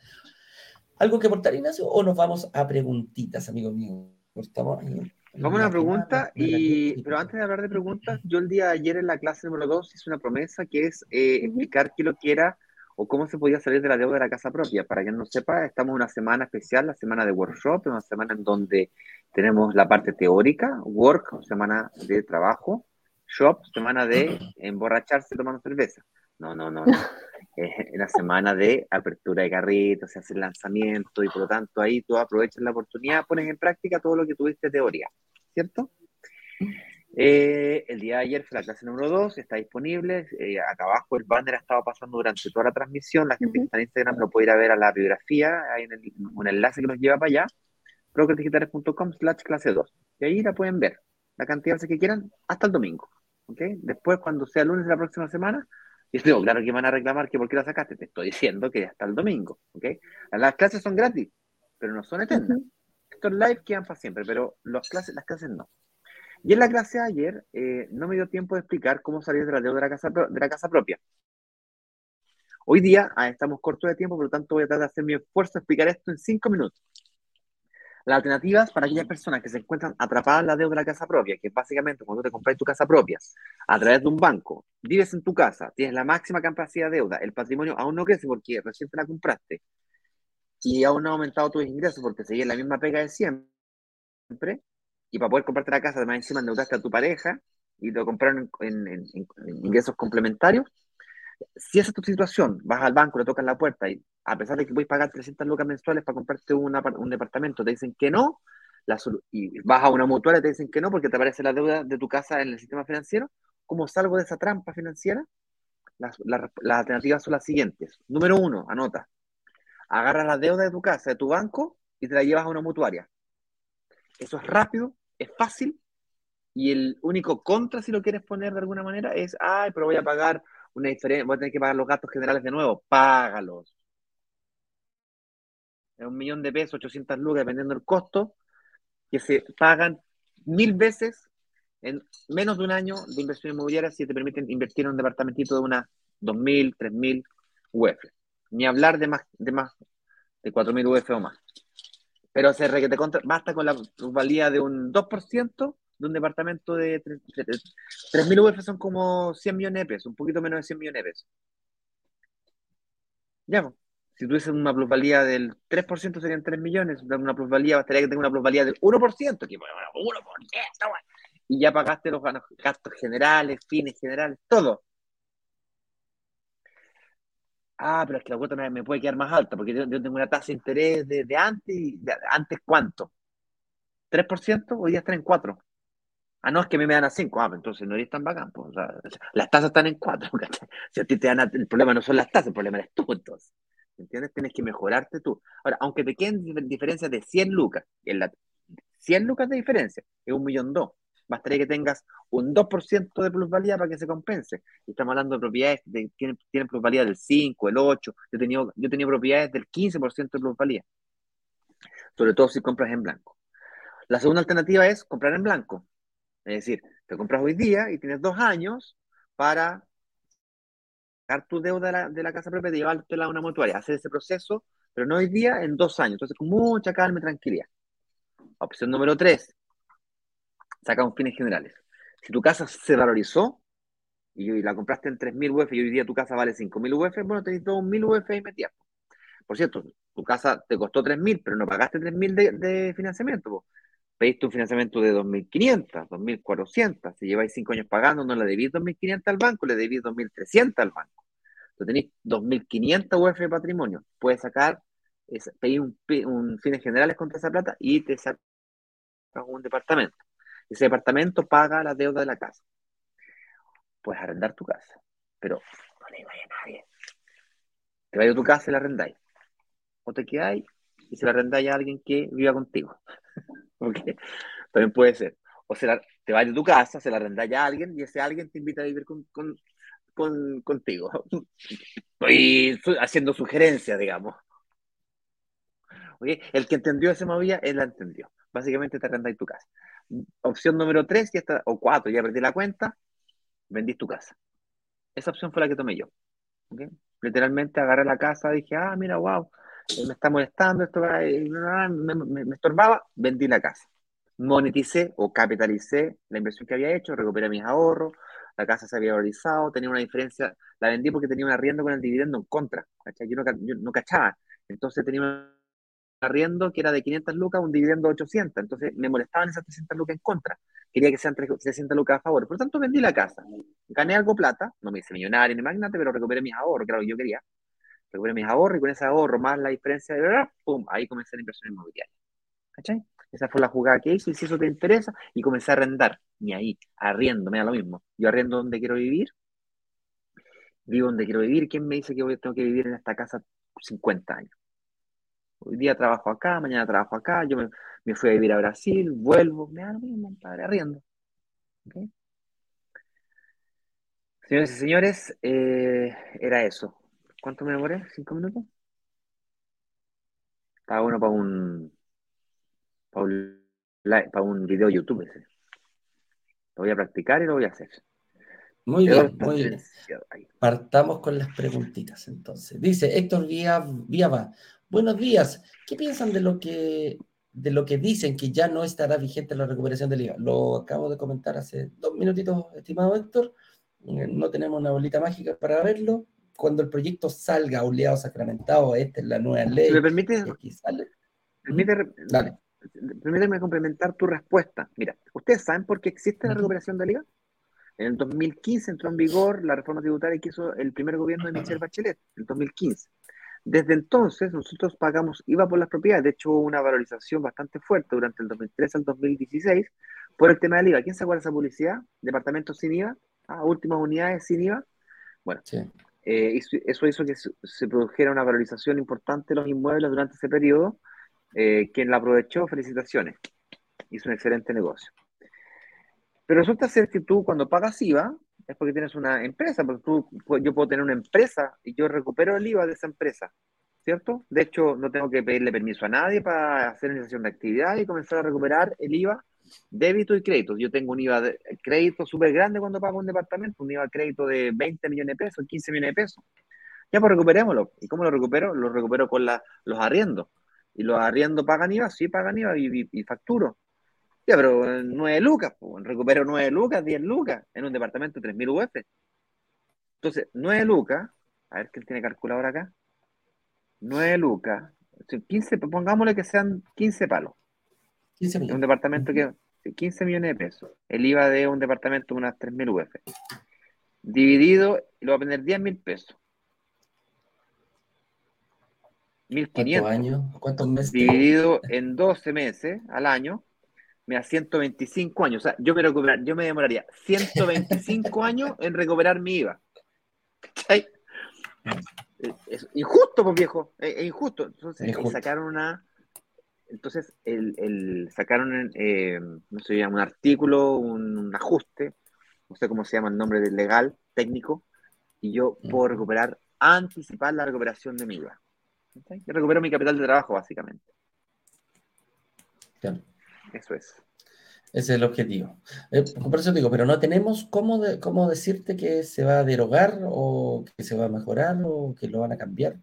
¿Algo que aportar, Ignacio? ¿O nos vamos a preguntitas, amigos míos? Estamos ahí. Vamos a una pregunta, y, pero antes de hablar de preguntas, yo el día de ayer en la clase número 2 hice una promesa que es eh, explicar qué lo que era o cómo se podía salir de la deuda de la casa propia. Para quien no sepa, estamos en una semana especial, la semana de workshop, una semana en donde tenemos la parte teórica, work, semana de trabajo, shop, semana de emborracharse tomando cerveza. No, no, no, no. Es una semana de apertura de carritos, se hace el lanzamiento y por lo tanto ahí tú aprovechas la oportunidad, pones en práctica todo lo que tuviste teoría, ¿cierto? Eh, el día de ayer fue la clase número 2, está disponible. Eh, acá abajo el banner ha estado pasando durante toda la transmisión. La gente que está en Instagram lo puede ir a ver a la biografía. Hay un, enlace que nos lleva para allá. progresdigitales.com slash clase 2. Y ahí la pueden ver. La cantidad de veces que quieran hasta el domingo. ¿okay? Después, cuando sea lunes de la próxima semana, y digo, claro que van a reclamar que por qué la sacaste. Te estoy diciendo que hasta el domingo. ¿okay? Las clases son gratis, pero no son eternas. Estos live quedan para siempre, pero las clases, las clases no. Y en la clase de ayer eh, no me dio tiempo de explicar cómo salir de la deuda de la casa, de la casa propia. Hoy día ah, estamos cortos de tiempo, por lo tanto voy a tratar de hacer mi esfuerzo de explicar esto en cinco minutos. Las alternativas para aquellas personas que se encuentran atrapadas en la deuda de la casa propia, que básicamente cuando te compras tu casa propia a través de un banco, vives en tu casa, tienes la máxima capacidad de deuda, el patrimonio aún no crece porque recién te la compraste y aún no ha aumentado tus ingresos porque seguís la misma pega de siempre, y para poder comprarte la casa, además encima endeudaste a tu pareja y lo compraron en, ingresos complementarios. Si esa es tu situación, vas al banco, le tocas la puerta y a pesar de que puedes pagar 300 lucas mensuales para comprarte un departamento, te dicen que no, y vas a una mutual y te dicen que no porque te aparece la deuda de tu casa en el sistema financiero, ¿cómo salgo de esa trampa financiera? Las, las alternativas son las siguientes. Número uno, anota. Agarras la deuda de tu casa, de tu banco, y te la llevas a una mutuaria. Eso es rápido, es fácil y el único contra, si lo quieres poner de alguna manera, es, ay, pero voy a pagar una diferencia, voy a tener que pagar los gastos generales de nuevo, págalos. Es un millón de pesos, 800 lucas, dependiendo del costo, que se pagan mil veces en menos de un año de inversión inmobiliaria si te permiten invertir en un departamentito de unas 2.000, 3.000 UF. Ni hablar de más de, más, de 4.000 UF o más. Pero se requete basta con la valía de un 2% de un departamento de 3.000 UF son como 100 millones de pesos, un poquito menos de 100 millones de pesos. Ya, pues, si tuviese una plusvalía del 3% serían 3 millones, una plusvalía, bastaría que tenga una plusvalía del 1%, que bueno, 1%, y ya pagaste los gastos generales, fines generales, todo ah, pero es que la cuota me, puede quedar más alta, porque yo, tengo una tasa de interés de, antes, ¿antes cuánto? ¿3%? Hoy día están en 4. Ah, no, es que a mí me dan a 5. Ah, pues entonces no eres tan bacán. Pues, las tasas están en 4. Si a ti te dan el problema no son las tasas, el problema eres tú, entonces. ¿Entiendes? Tienes que mejorarte tú. Ahora, aunque te queden diferencias de 100 lucas, en la, 100 lucas de diferencia, es un millón dos bastaría que tengas un 2% de plusvalía para que se compense. Estamos hablando de propiedades que tienen, plusvalía del 5, el 8. Yo he yo he tenido propiedades del 15% de plusvalía. Sobre todo si compras en blanco. La segunda alternativa es comprar en blanco. Es decir, te compras hoy día y tienes dos años para sacar tu deuda de la, de la casa propia y llevártela a una mutuaria. Hacer ese proceso, pero no hoy día, en dos años. Entonces, con mucha calma y tranquilidad. Opción número tres, un fines generales. Si tu casa se valorizó y, la compraste en 3.000 UF y hoy día tu casa vale 5.000 UF, bueno, tenés 2.000 UF y metías. Por cierto, tu casa te costó 3.000, pero no pagaste 3.000 de, de financiamiento. Pediste un financiamiento de 2.500, 2.400. Si lleváis 5 años pagando, no le debís 2.500 al banco, le debís 2.300 al banco. Entonces tenéis 2.500 UF de patrimonio. Puedes sacar, un, un fines generales contra esa plata y te sacas un departamento. Ese departamento paga la deuda de la casa. Puedes arrendar tu casa, pero no le vaya a nadie. Te vayas a tu casa y la arrendáis. O te quedáis y se la arrendáis a alguien que viva contigo. También puede ser. O sea, te vas de tu casa, se la arrendáis a alguien y ese alguien te invita a vivir con, contigo. Estoy haciendo sugerencias, digamos. El que entendió ese movía, él la entendió. Básicamente te arrendáis tu casa. Opción número 3, o 4, ya perdí la cuenta, vendís tu casa. Esa opción fue la que tomé yo. Literalmente agarré la casa, dije, ah, mira, wow, me está molestando, esto me, estorbaba, vendí la casa. Moneticé o capitalicé la inversión que había hecho, recuperé mis ahorros, la casa se había valorizado, tenía una diferencia, la vendí porque tenía un arriendo con el dividendo en contra, Yo no, yo no cachaba, entonces tenía un arriendo que era de 500 lucas, un dividendo de 800, entonces me molestaban esas 300 lucas en contra, quería que sean 300 lucas a favor, por lo tanto vendí la casa, gané algo plata, no me hice millonario ni magnate, pero recuperé mis ahorros, claro, yo quería, recuperé mis ahorros y con ese ahorro más la diferencia de verdad, pum, ahí comencé la inversión inmobiliaria. ¿Cachai? Esa fue la jugada que hice y si eso te interesa, y comencé a arrendar, ni ahí, arriendo, me da lo mismo. Yo arriendo donde quiero vivir, vivo donde quiero vivir, ¿quién me dice que voy, tengo que vivir en esta casa 50 años? Hoy día trabajo acá, mañana trabajo acá, yo me, fui a vivir a Brasil, vuelvo, me da lo mismo, padre, arriendo. Señores y señores, eh, era eso. ¿Cuánto me demoré? ¿Cinco minutos? Estaba bueno para un, para un, video YouTube ese. Lo voy a practicar y lo voy a hacer. Muy bien, muy bien. Partamos con las preguntitas entonces. Dice Héctor Viava, buenos días. ¿Qué piensan de lo que de lo que dicen que ya no estará vigente la recuperación del IVA? Lo acabo de comentar hace dos minutitos, estimado Héctor. Eh, no tenemos una bolita mágica para verlo. Cuando el proyecto salga oleado sacramentado, esta es la nueva ley. ¿Me permite? Permite, Dale permíteme complementar tu respuesta. Mira, ¿ustedes saben por qué existe la recuperación de IVA? En el 2015 entró en vigor la reforma tributaria que hizo el primer gobierno de Michelle Bachelet, en el 2015. Desde entonces nosotros pagamos IVA por las propiedades, de hecho hubo una valorización bastante fuerte durante el 2013 al 2016 por el tema del IVA. ¿Quién se acuerda de esa publicidad? Departamentos sin IVA, ah, últimas unidades sin IVA. Bueno, eh, eso hizo que se produjera una valorización importante de los inmuebles durante ese periodo eh, quien la aprovechó, felicitaciones. Hizo un excelente negocio. Pero resulta ser que tú cuando pagas IVA es porque tienes una empresa, porque tú, yo puedo tener una empresa y yo recupero el IVA de esa empresa, ¿cierto? De hecho, no tengo que pedirle permiso a nadie para hacer iniciación de actividad y comenzar a recuperar el IVA débito y crédito. Yo tengo un IVA de crédito súper grande cuando pago un departamento, un IVA de crédito de 20 millones de pesos, 15 millones de pesos. Ya pues recuperémoslo. ¿Y cómo lo recupero? Lo recupero con la, los arriendos. ¿Y los arriendos pagan IVA? Sí, pagan IVA y, facturo. Ya, pero 9 lucas, pues, recupero 9 lucas, 10 lucas en un departamento de 3.000 UF. Entonces, 9 lucas, a ver quién tiene calculadora acá. 9 lucas, 15, pongámosle que sean 15 palos. 15 millones. Un departamento que 15 millones de pesos. El IVA de un departamento de unas 3.000 UF. Dividido, lo va a poner 10.000 pesos. 1500 años? ¿Cuántos meses? Dividido en 12 meses al año, me da 125 años. O sea, yo me, recuperar, yo me demoraría 125 años en recuperar mi IVA. Es injusto, pues viejo, es, injusto. Entonces, sacaron una. Entonces, el, sacaron, eh, no sé, un artículo, un, ajuste, no sé cómo se llama el nombre del legal, técnico, y yo puedo recuperar, anticipar la recuperación de mi IVA. Yo recupero mi capital de trabajo, básicamente. Eso es. Ese es el objetivo. Eh, por eso digo, pero no tenemos cómo, cómo decirte que se va a derogar o que se va a mejorar o que lo van a cambiar.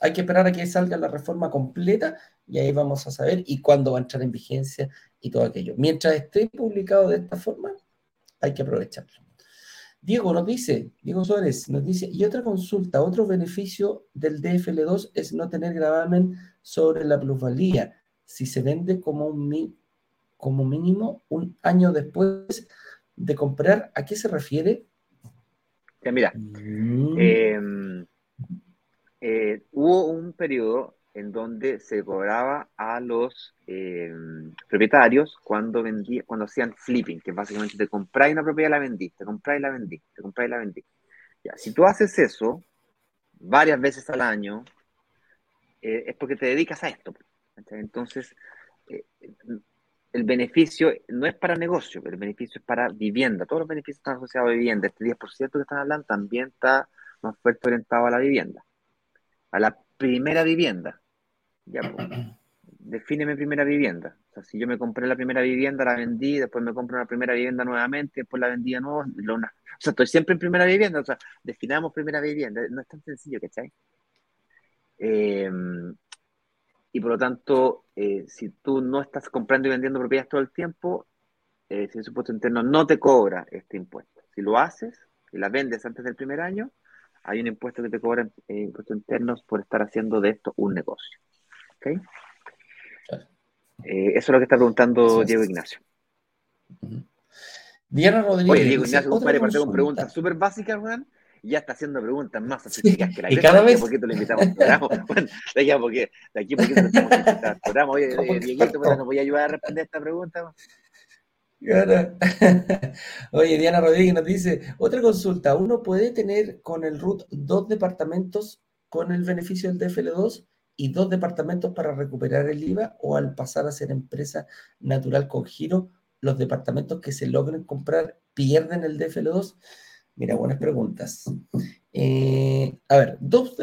Hay que esperar a que salga la reforma completa y ahí vamos a saber y cuándo va a entrar en vigencia y todo aquello. Mientras esté publicado de esta forma, hay que aprovecharlo. Diego nos dice, Diego Suárez nos dice, y otra consulta, otro beneficio del DFL2 es no tener gravamen sobre la plusvalía si se vende como, un, como mínimo un año después de comprar. ¿A qué se refiere? Ya, mira, mm. em, eh, hubo un periodo en donde se cobraba a los eh, propietarios cuando vendía, cuando hacían flipping, que básicamente te compráis una propiedad y la vendí, te compráis y la vendí, te compráis y la vendí. Si tú haces eso varias veces al año, eh, es porque te dedicas a esto. Entonces, eh, el beneficio no es para negocio, el beneficio es para vivienda. Todos los beneficios están asociados a vivienda. Este 10% que están hablando también está más fuerte orientado a la vivienda, a la primera vivienda. Ya, pues, define primera vivienda. O sea, si yo me compré la primera vivienda, la vendí, después me compro una primera vivienda nuevamente, después la vendí de nuevo. o sea, estoy siempre en primera vivienda. O sea, definamos primera vivienda. No es tan sencillo, ¿cachai? Eh, y por lo tanto, eh, si tú no estás comprando y vendiendo propiedades todo el tiempo, eh, si el supuesto interno no te cobra este impuesto. Si lo haces y la vendes antes del primer año, hay un impuesto que te cobran eh, impuestos internos por estar haciendo de esto un negocio. ¿Okay? Eh, eso es lo que está preguntando Diego Ignacio. Diana Rodríguez. Oye, Diego Ignacio, compadre, parte con preguntas súper básicas, Juan, ya está haciendo preguntas más sofisticadas que la Y cada vez. ¿Por qué te lo invitamos al programa? Bueno, de aquí a porque, de aquí a porque te estamos invitando al programa. Oye, eh, Dieguito, ¿nos voy a ayudar a responder esta pregunta? Oye, Diana Rodríguez nos dice, otra consulta, ¿uno puede tener con el RUT dos departamentos con el beneficio del DFL2 y dos departamentos para recuperar el IVA o al pasar a ser empresa natural con giro, los departamentos que se logren comprar pierden el DFL2? Mira, buenas preguntas. Eh, a ver, dos,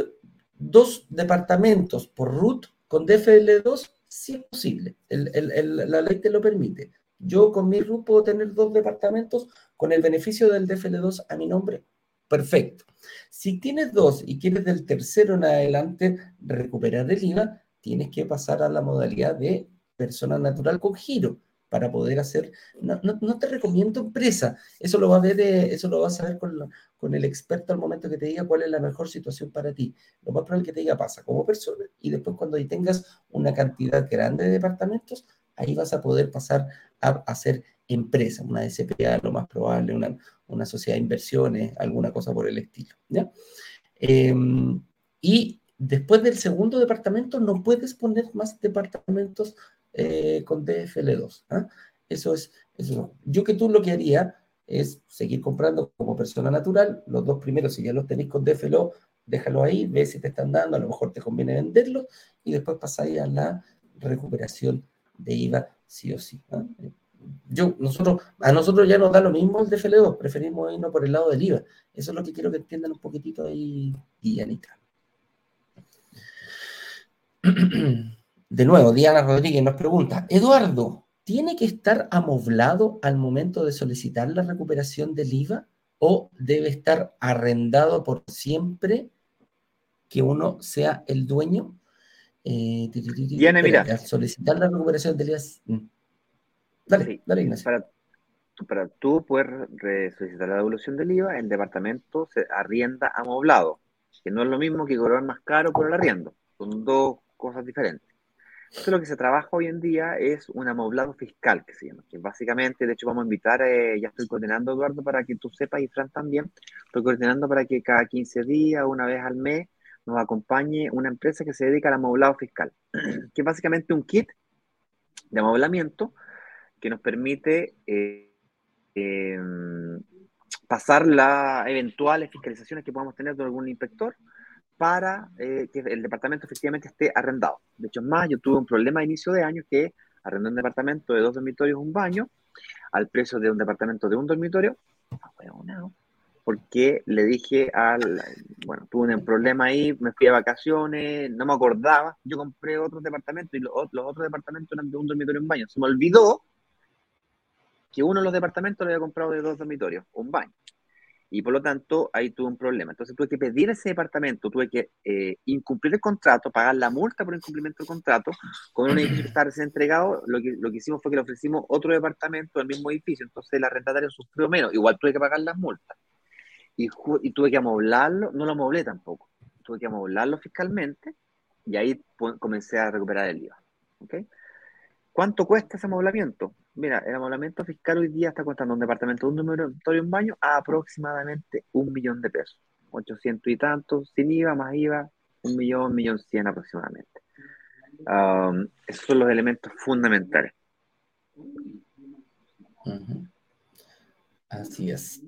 dos departamentos por RUT con DFL2 sí es posible, la ley te lo permite yo con mi RUT puedo tener dos departamentos con el beneficio del DFL2 a mi nombre. Perfecto. Si tienes dos y quieres del tercero en adelante recuperar el IVA, tienes que pasar a la modalidad de persona natural con giro para poder hacer, no, te recomiendo empresa, eso lo va a ver, eh, eso lo vas a ver con, con, el experto al momento que te diga cuál es la mejor situación para ti. Lo más probable que te diga pasa como persona y después cuando tengas una cantidad grande de departamentos, ahí vas a poder pasar a hacer empresa, una SPA, lo más probable, una, una sociedad de inversiones, alguna cosa por el estilo. Em, y después del segundo departamento no puedes poner más departamentos eh, con DFL2. ¿ah? Eso es, eso. Yo que tú lo que haría es seguir comprando como persona natural, los dos primeros, si ya los tenéis con DFLO, déjalo ahí, ve si te están dando, a lo mejor te conviene venderlos y después pasáis a la recuperación de IVA sí o sí. Yo, nosotros, a nosotros ya nos da lo mismo el DFL2, preferimos irnos por el lado del IVA. Eso es lo que quiero que entiendan un poquitito ahí, Guillanita. De nuevo, Diana Rodríguez nos pregunta, Eduardo, ¿tiene que estar amoblado al momento de solicitar la recuperación del IVA o debe estar arrendado por siempre que uno sea el dueño? Eh, mira. solicitar la recuperación del IVA. Mm. Dale, dale, Ignacio. Para, para tú poder solicitar la devolución del IVA, el departamento se arrienda amoblado, que no es lo mismo que cobrar más caro por el arriendo. Son dos cosas diferentes. Entonces, lo que se trabaja hoy en día es un amoblado fiscal, que se llama, que básicamente, de hecho, vamos a invitar, eh, ya estoy coordinando, Eduardo, para que tú sepas, y Fran también, estoy coordinando para que cada 15 días, una vez al mes, nos acompañe una empresa que se dedica al amoblado fiscal, que es básicamente un kit de amoblamiento que nos permite eh, em, pasar las eventuales fiscalizaciones que podamos tener de algún inspector para eh, que el departamento efectivamente esté arrendado. De hecho, más, yo tuve un problema a inicio de año que arrendé un departamento de dos dormitorios, un baño, al precio de un departamento de un dormitorio. Porque le dije al, bueno, tuve un problema ahí, me fui a vacaciones, no me acordaba, yo compré otro departamento y los, otros departamentos eran de un dormitorio y un baño. Se me olvidó que uno de los departamentos lo había comprado de dos dormitorios, un baño. Y por lo tanto, ahí tuve un problema. Entonces tuve que pedir ese departamento, tuve que eh, incumplir el contrato, pagar la multa por incumplimiento del contrato, con un edificio que estaba recién entregado. Lo que, lo que hicimos fue que le ofrecimos otro departamento del mismo edificio, entonces el arrendatario sufrió menos. Igual tuve que pagar las multas y, tuve que amoblarlo, no lo amoblé tampoco, tuve que amoblarlo fiscalmente y ahí comencé a recuperar el IVA. ¿okay? ¿Cuánto cuesta ese amoblamiento? Mira, el amoblamiento fiscal hoy día está costando un departamento de un dormitorio un baño a aproximadamente un millón de pesos. 800 y tantos, sin IVA, más IVA, un millón, un millón cien aproximadamente. Um, esos son los elementos fundamentales. Así es.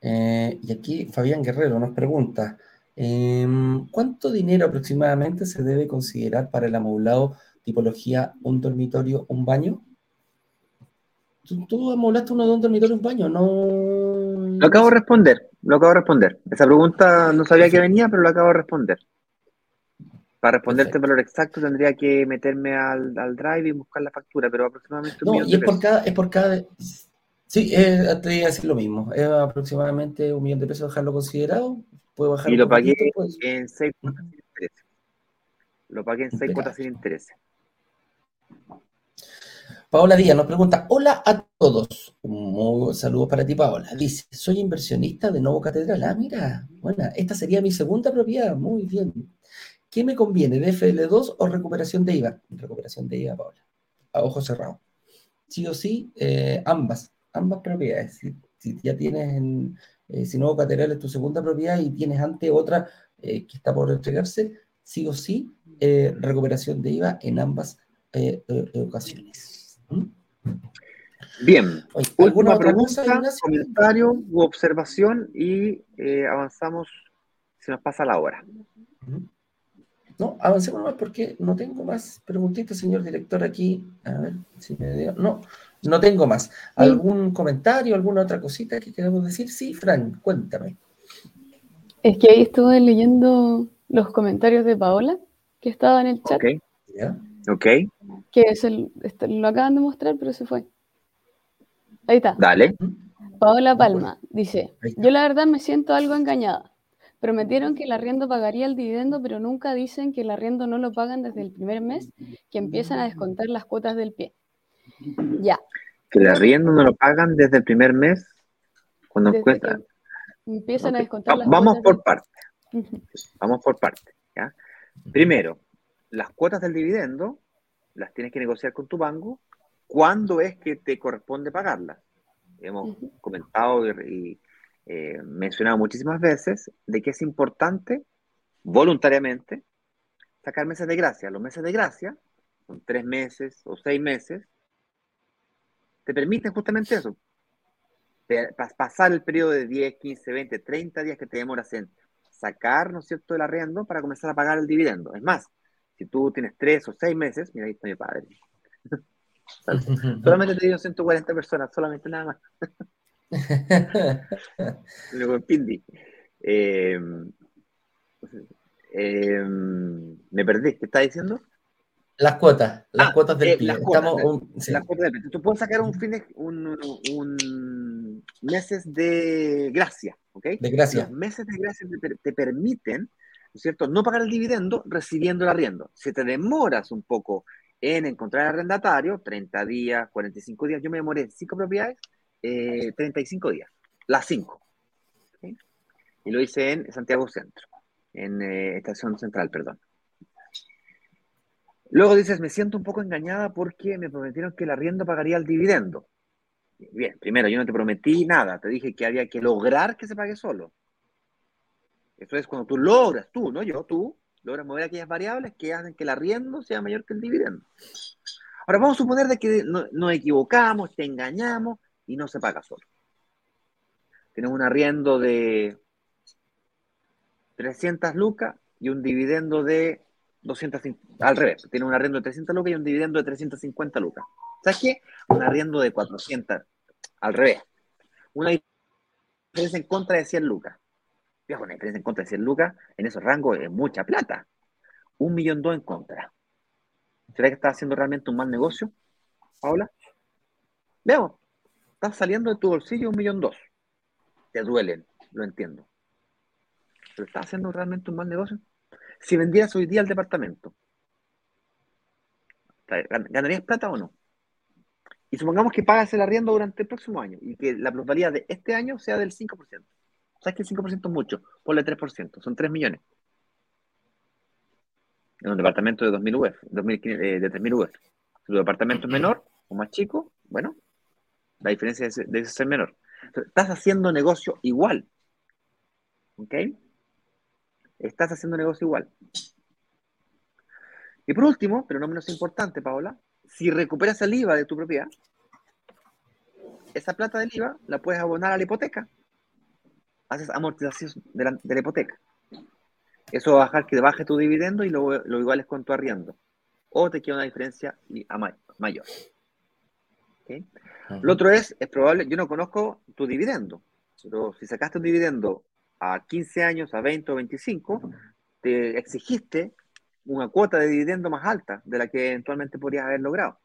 Eh, y aquí Fabián Guerrero nos pregunta, em, ¿cuánto dinero aproximadamente se debe considerar para el amoblado tipología un dormitorio, un baño? ¿Tú, amoblaste uno de un dormitorio, un baño? No... Lo acabo de responder, lo acabo de responder. Esa pregunta no sabía que venía, pero lo acabo de responder. Para responderte el valor exacto tendría que meterme al, drive y buscar la factura, pero aproximadamente un no, y es por, cada, es por cada, Sí, eh, te iba a decir lo mismo. Es aproximadamente un millón de pesos dejarlo considerado. Puedo bajar y lo pagué pues. en seis cuotas sin interés. Lo pagué en seis cuotas sin interés. Paola Díaz nos pregunta, hola a todos. Un saludo para ti, Paola. Dice, soy inversionista de Nuevo Catedral. Ah, mira, bueno, esta sería mi segunda propiedad. Muy bien. ¿Qué me conviene, DFL2 o recuperación de IVA? Recuperación de IVA, Paola. A ojo cerrado. Sí o sí, eh, ambas, ambas propiedades. Si, ya tienes, en, eh, si Nuevo Catedral es tu segunda propiedad y tienes ante otra eh, que está por entregarse, sí o sí, recuperación de IVA en ambas ocasiones. Bien, última pregunta, comentario u observación y eh, avanzamos, se nos pasa la hora. No, avancemos más porque no tengo más preguntitas, señor director, aquí. A ver si me dio. No, no tengo más. ¿Algún comentario, alguna otra cosita que queramos decir? Sí, Fran, cuéntame. Es que ahí estuve leyendo los comentarios de Paola, que estaba en el chat. Ok. Ok. Que es el, este, lo acaban de mostrar, pero se fue. Ahí está. Dale. Paola Palma dice, yo la verdad me siento algo engañada. Prometieron que el arriendo pagaría el dividendo, pero nunca dicen que el arriendo no lo pagan desde el primer mes, que empiezan a descontar las cuotas del pie. Ya. Que el arriendo no lo pagan desde el primer mes, cuando cuesta. Empiezan a descontar las Vamos por parte. Vamos por parte. Primero, las cuotas del dividendo las tienes que negociar con tu banco. ¿Cuándo es que te corresponde pagarlas? Hemos comentado y, eh, mencionado muchísimas veces de que es importante voluntariamente sacar meses de gracia. Los meses de gracia son tres meses o seis meses. Te permiten justamente eso. Pasar el periodo de 10, 15, 20, 30 días que te demoras en sacar, ¿no es cierto?, el arriendo para comenzar a pagar el dividendo. Es más, si tú tienes tres o seis meses, mira, ahí está mi padre. solamente te digo 140 personas, solamente nada más. Luego en Pindi. Em, em, me perdí, ¿qué está diciendo? Las cuotas, las ah, cuotas del eh, Las cuotas, las cuotas del Tú puedes sacar un, fin un, un, meses de gracia, ¿ok? De gracia. Los meses de gracia te permiten es cierto?, no pagar el dividendo recibiendo el arriendo. Si te demoras un poco en encontrar el arrendatario, 30 días, 45 días, yo me demoré en 5 propiedades, 35 eh, días, las 5. Y lo hice en Santiago Centro, en eh, Estación Central, perdón. Luego dices, me siento un poco engañada porque me prometieron que el arriendo pagaría el dividendo. Bien, primero, yo no te prometí nada, te dije que había que lograr que se pague solo. Eso es cuando tú logras, tú, no yo, tú, logras mover aquellas variables que hacen que el arriendo sea mayor que el dividendo. Ahora vamos a suponer de que nos equivocamos, te engañamos y no se paga solo. Tienes un arriendo de 300 lucas y un dividendo de 250, al revés, tiene un arriendo de 300 lucas y un dividendo de 350 lucas. ¿Sabes qué? Un arriendo de 400, al revés. Una diferencia en contra de 100 lucas con una diferencia en contra de 100 lucas, en esos rangos es mucha plata. Un millón dos en contra. ¿Será que estás haciendo realmente un mal negocio, Paula? Veamos. Estás saliendo de tu bolsillo un millón dos. Te duelen, lo entiendo. ¿Pero estás haciendo realmente un mal negocio? Si vendieras hoy día el departamento, ¿ganarías plata o no? Y supongamos que pagas el arriendo durante el próximo año y que la plusvalía de este año sea del 5%. ¿Sabes que el 5% es mucho? Ponle 3%, son 3 millones. En un departamento de 2.000 UF, eh, de 3.000 UF. Si tu departamento es menor o más chico, bueno, la diferencia debe ser menor. estás haciendo negocio igual. ¿Ok? Estás haciendo negocio igual. Y por último, pero no menos importante, Paola, si recuperas el IVA de tu propiedad, esa plata del IVA la puedes abonar a la hipoteca haces amortización de la, hipoteca. Eso va a bajar que baje tu dividendo y lo, lo iguales con tu arriendo. O te queda una diferencia mayor. Lo otro es, es probable, yo no conozco tu dividendo, pero si sacaste un dividendo a 15 años, a 20 o 25, te exigiste una cuota de dividendo más alta de la que eventualmente podrías haber logrado.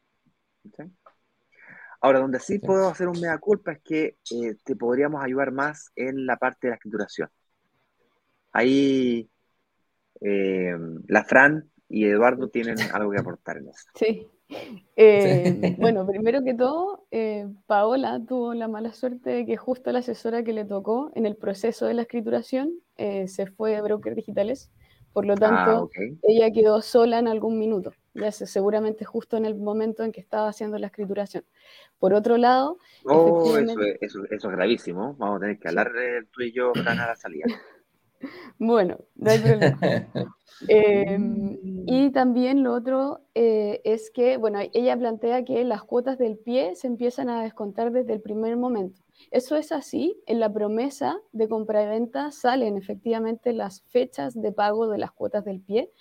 Ahora, donde sí puedo hacer un mea culpa es que eh, te podríamos ayudar más en la parte de la escrituración. Ahí eh, la Fran y Eduardo tienen algo que aportar en eso. Sí, Eh, bueno, primero que todo, eh, Paola tuvo la mala suerte de que justo la asesora que le tocó en el proceso de la escrituración eh, se fue a Broker Digitales. Por lo ah, tanto, ella quedó sola en algún minuto, ya seguramente justo en el momento en que estaba haciendo la escrituración. Por otro lado... Oh, eso, es, gravísimo. Vamos a tener que hablar de tú y yo, a la salida. Bueno, no hay problema. Em, y también lo otro eh, es que, bueno, ella plantea que las cuotas del pie se empiezan a descontar desde el primer momento. Eso es así, en la promesa de compra y venta salen efectivamente las fechas de pago de las cuotas del pie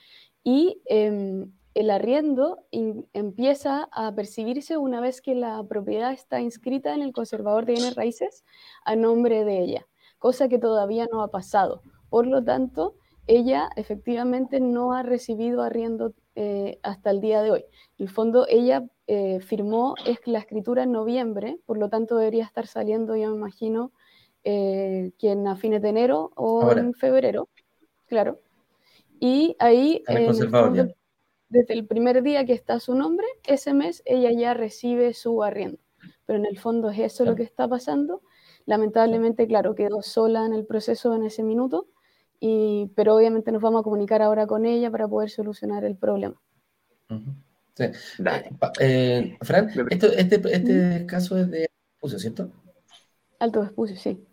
y em, el arriendo empieza a percibirse una vez que la propiedad está inscrita en el conservador de bienes raíces a nombre de ella, cosa que todavía no ha pasado. Por lo tanto, ella efectivamente no ha recibido arriendo eh, hasta el día de hoy. En el fondo, ella eh, firmó es la escritura en noviembre, por lo tanto debería estar saliendo, yo me imagino, eh, que en a fines de enero o en febrero, claro. Y ahí, desde el primer día que está su nombre, ese mes ella ya recibe su arriendo. Pero en el fondo es eso lo que está pasando. Lamentablemente, claro, quedó sola en el proceso en ese minuto pero obviamente nos vamos a comunicar ahora con ella para poder solucionar el problema. Sí. Eh, Fran, este, este caso es de Espucio, ¿cierto? Alto Espucio, sí.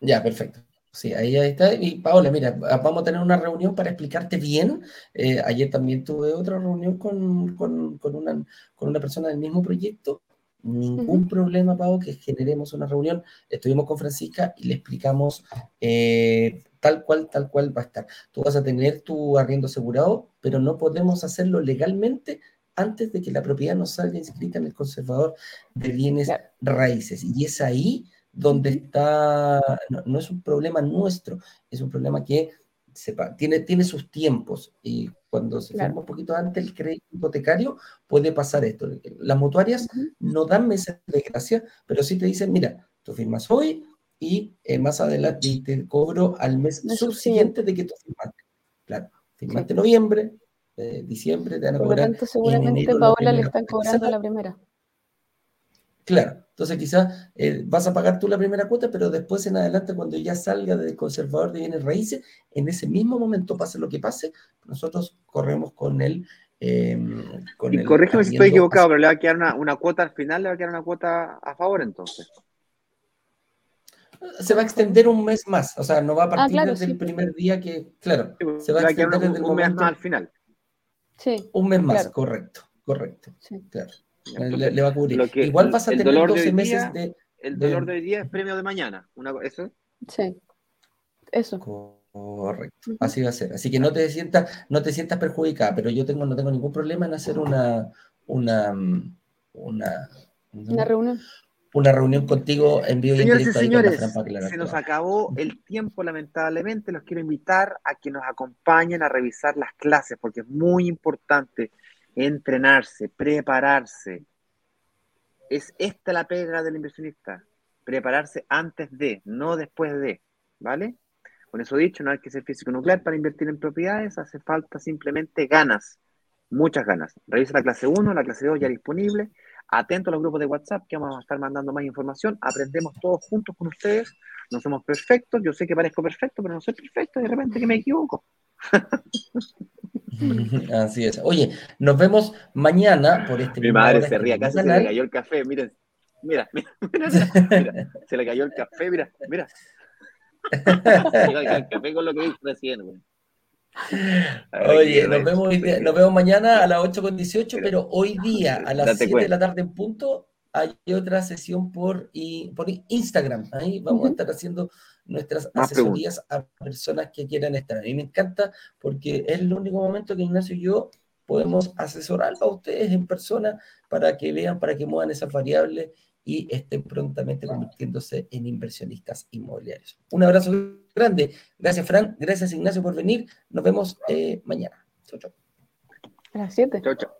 Ya, perfecto. Sí, ahí, está. Y Paola, mira, vamos a tener una reunión para explicarte bien. Eh, ayer también tuve otra reunión con, con, con, una, con una persona del mismo proyecto ningún problema, Pau, que generemos una reunión. Estuvimos con Francisca y le explicamos eh, tal cual, tal cual va a estar. Tú vas a tener tu arriendo asegurado, pero no podemos hacerlo legalmente antes de que la propiedad no salga inscrita en el conservador de bienes raíces. Y es ahí donde está, no, es un problema nuestro, es un problema que sepa, tiene, tiene sus tiempos y cuando se firma un poquito antes el crédito hipotecario puede pasar esto. Las mutuarias no dan meses de gracia, pero sí te dicen, mira, tú firmas hoy, y eh, más adelante te cobro al mes subsiguiente de que tú firmaste. Claro, firmaste noviembre, eh, diciembre, te van a Por cobrar. Lo tanto, seguramente Paola le están cobrando la primera. Claro, entonces quizás eh, vas a pagar tú la primera cuota, pero después en adelante, cuando ya salga del conservador de bienes raíces, en ese mismo momento, pase lo que pase, nosotros corremos con él. Em, con y corrígeme si estoy equivocado, pero le va a quedar una, una, cuota al final, le va a quedar una cuota a favor entonces se va a extender un mes más, o sea, no va a ah, partir desde el primer día que, claro, pues, se va a extender desde el un mes más al final. Sí. Un mes más, correcto, correcto, claro. Le, va a cubrir. Igual vas a tener 12 meses de... El dolor de hoy día es premio de mañana, ¿eso? Sí, eso. Correcto, así va a ser. Así que no te sientas, no te sientas perjudicada, pero yo tengo, no tengo ningún problema en hacer una, una, una, una reunión una reunión contigo en vivo Señores y, señores, se nos acabó el tiempo lamentablemente. Los quiero invitar a que nos acompañen a revisar las clases porque es muy importante entrenarse, prepararse. Es esta la pega del inversionista, prepararse antes de, no después de, ¿vale? Con eso dicho, no hay que ser físico nuclear para invertir en propiedades, hace falta simplemente ganas, muchas ganas. Revisa la clase 1, la clase 2 ya disponible Atento a los grupos de WhatsApp que vamos a estar mandando más información. Aprendemos todos juntos con ustedes. No somos perfectos. Yo sé que parezco perfecto, pero no soy perfecto. De repente que me equivoco. Así es. Oye, nos vemos mañana por este Mi madre se ría, casi se le cayó el café. Miren, mira, mira, mira, se le cayó el café, mira, mira. Se le cayó el café con lo que dije recién, güey. Oye, nos vemos, nos vemos mañana a las 8.18, pero hoy día a las 7 de la tarde en punto hay otra sesión por, y, por Instagram. Ahí vamos a estar haciendo nuestras asesorías a personas que quieran estar. A mí me encanta porque es el único momento que Ignacio y yo podemos asesorar a ustedes en persona para que vean, para que muevan esas variables y estén prontamente convirtiéndose en inversionistas inmobiliarios. Un abrazo grande. Gracias, Fran. Gracias, Ignacio, por venir. Nos vemos eh, mañana. Chau, chau. A las 7. Chau, chau.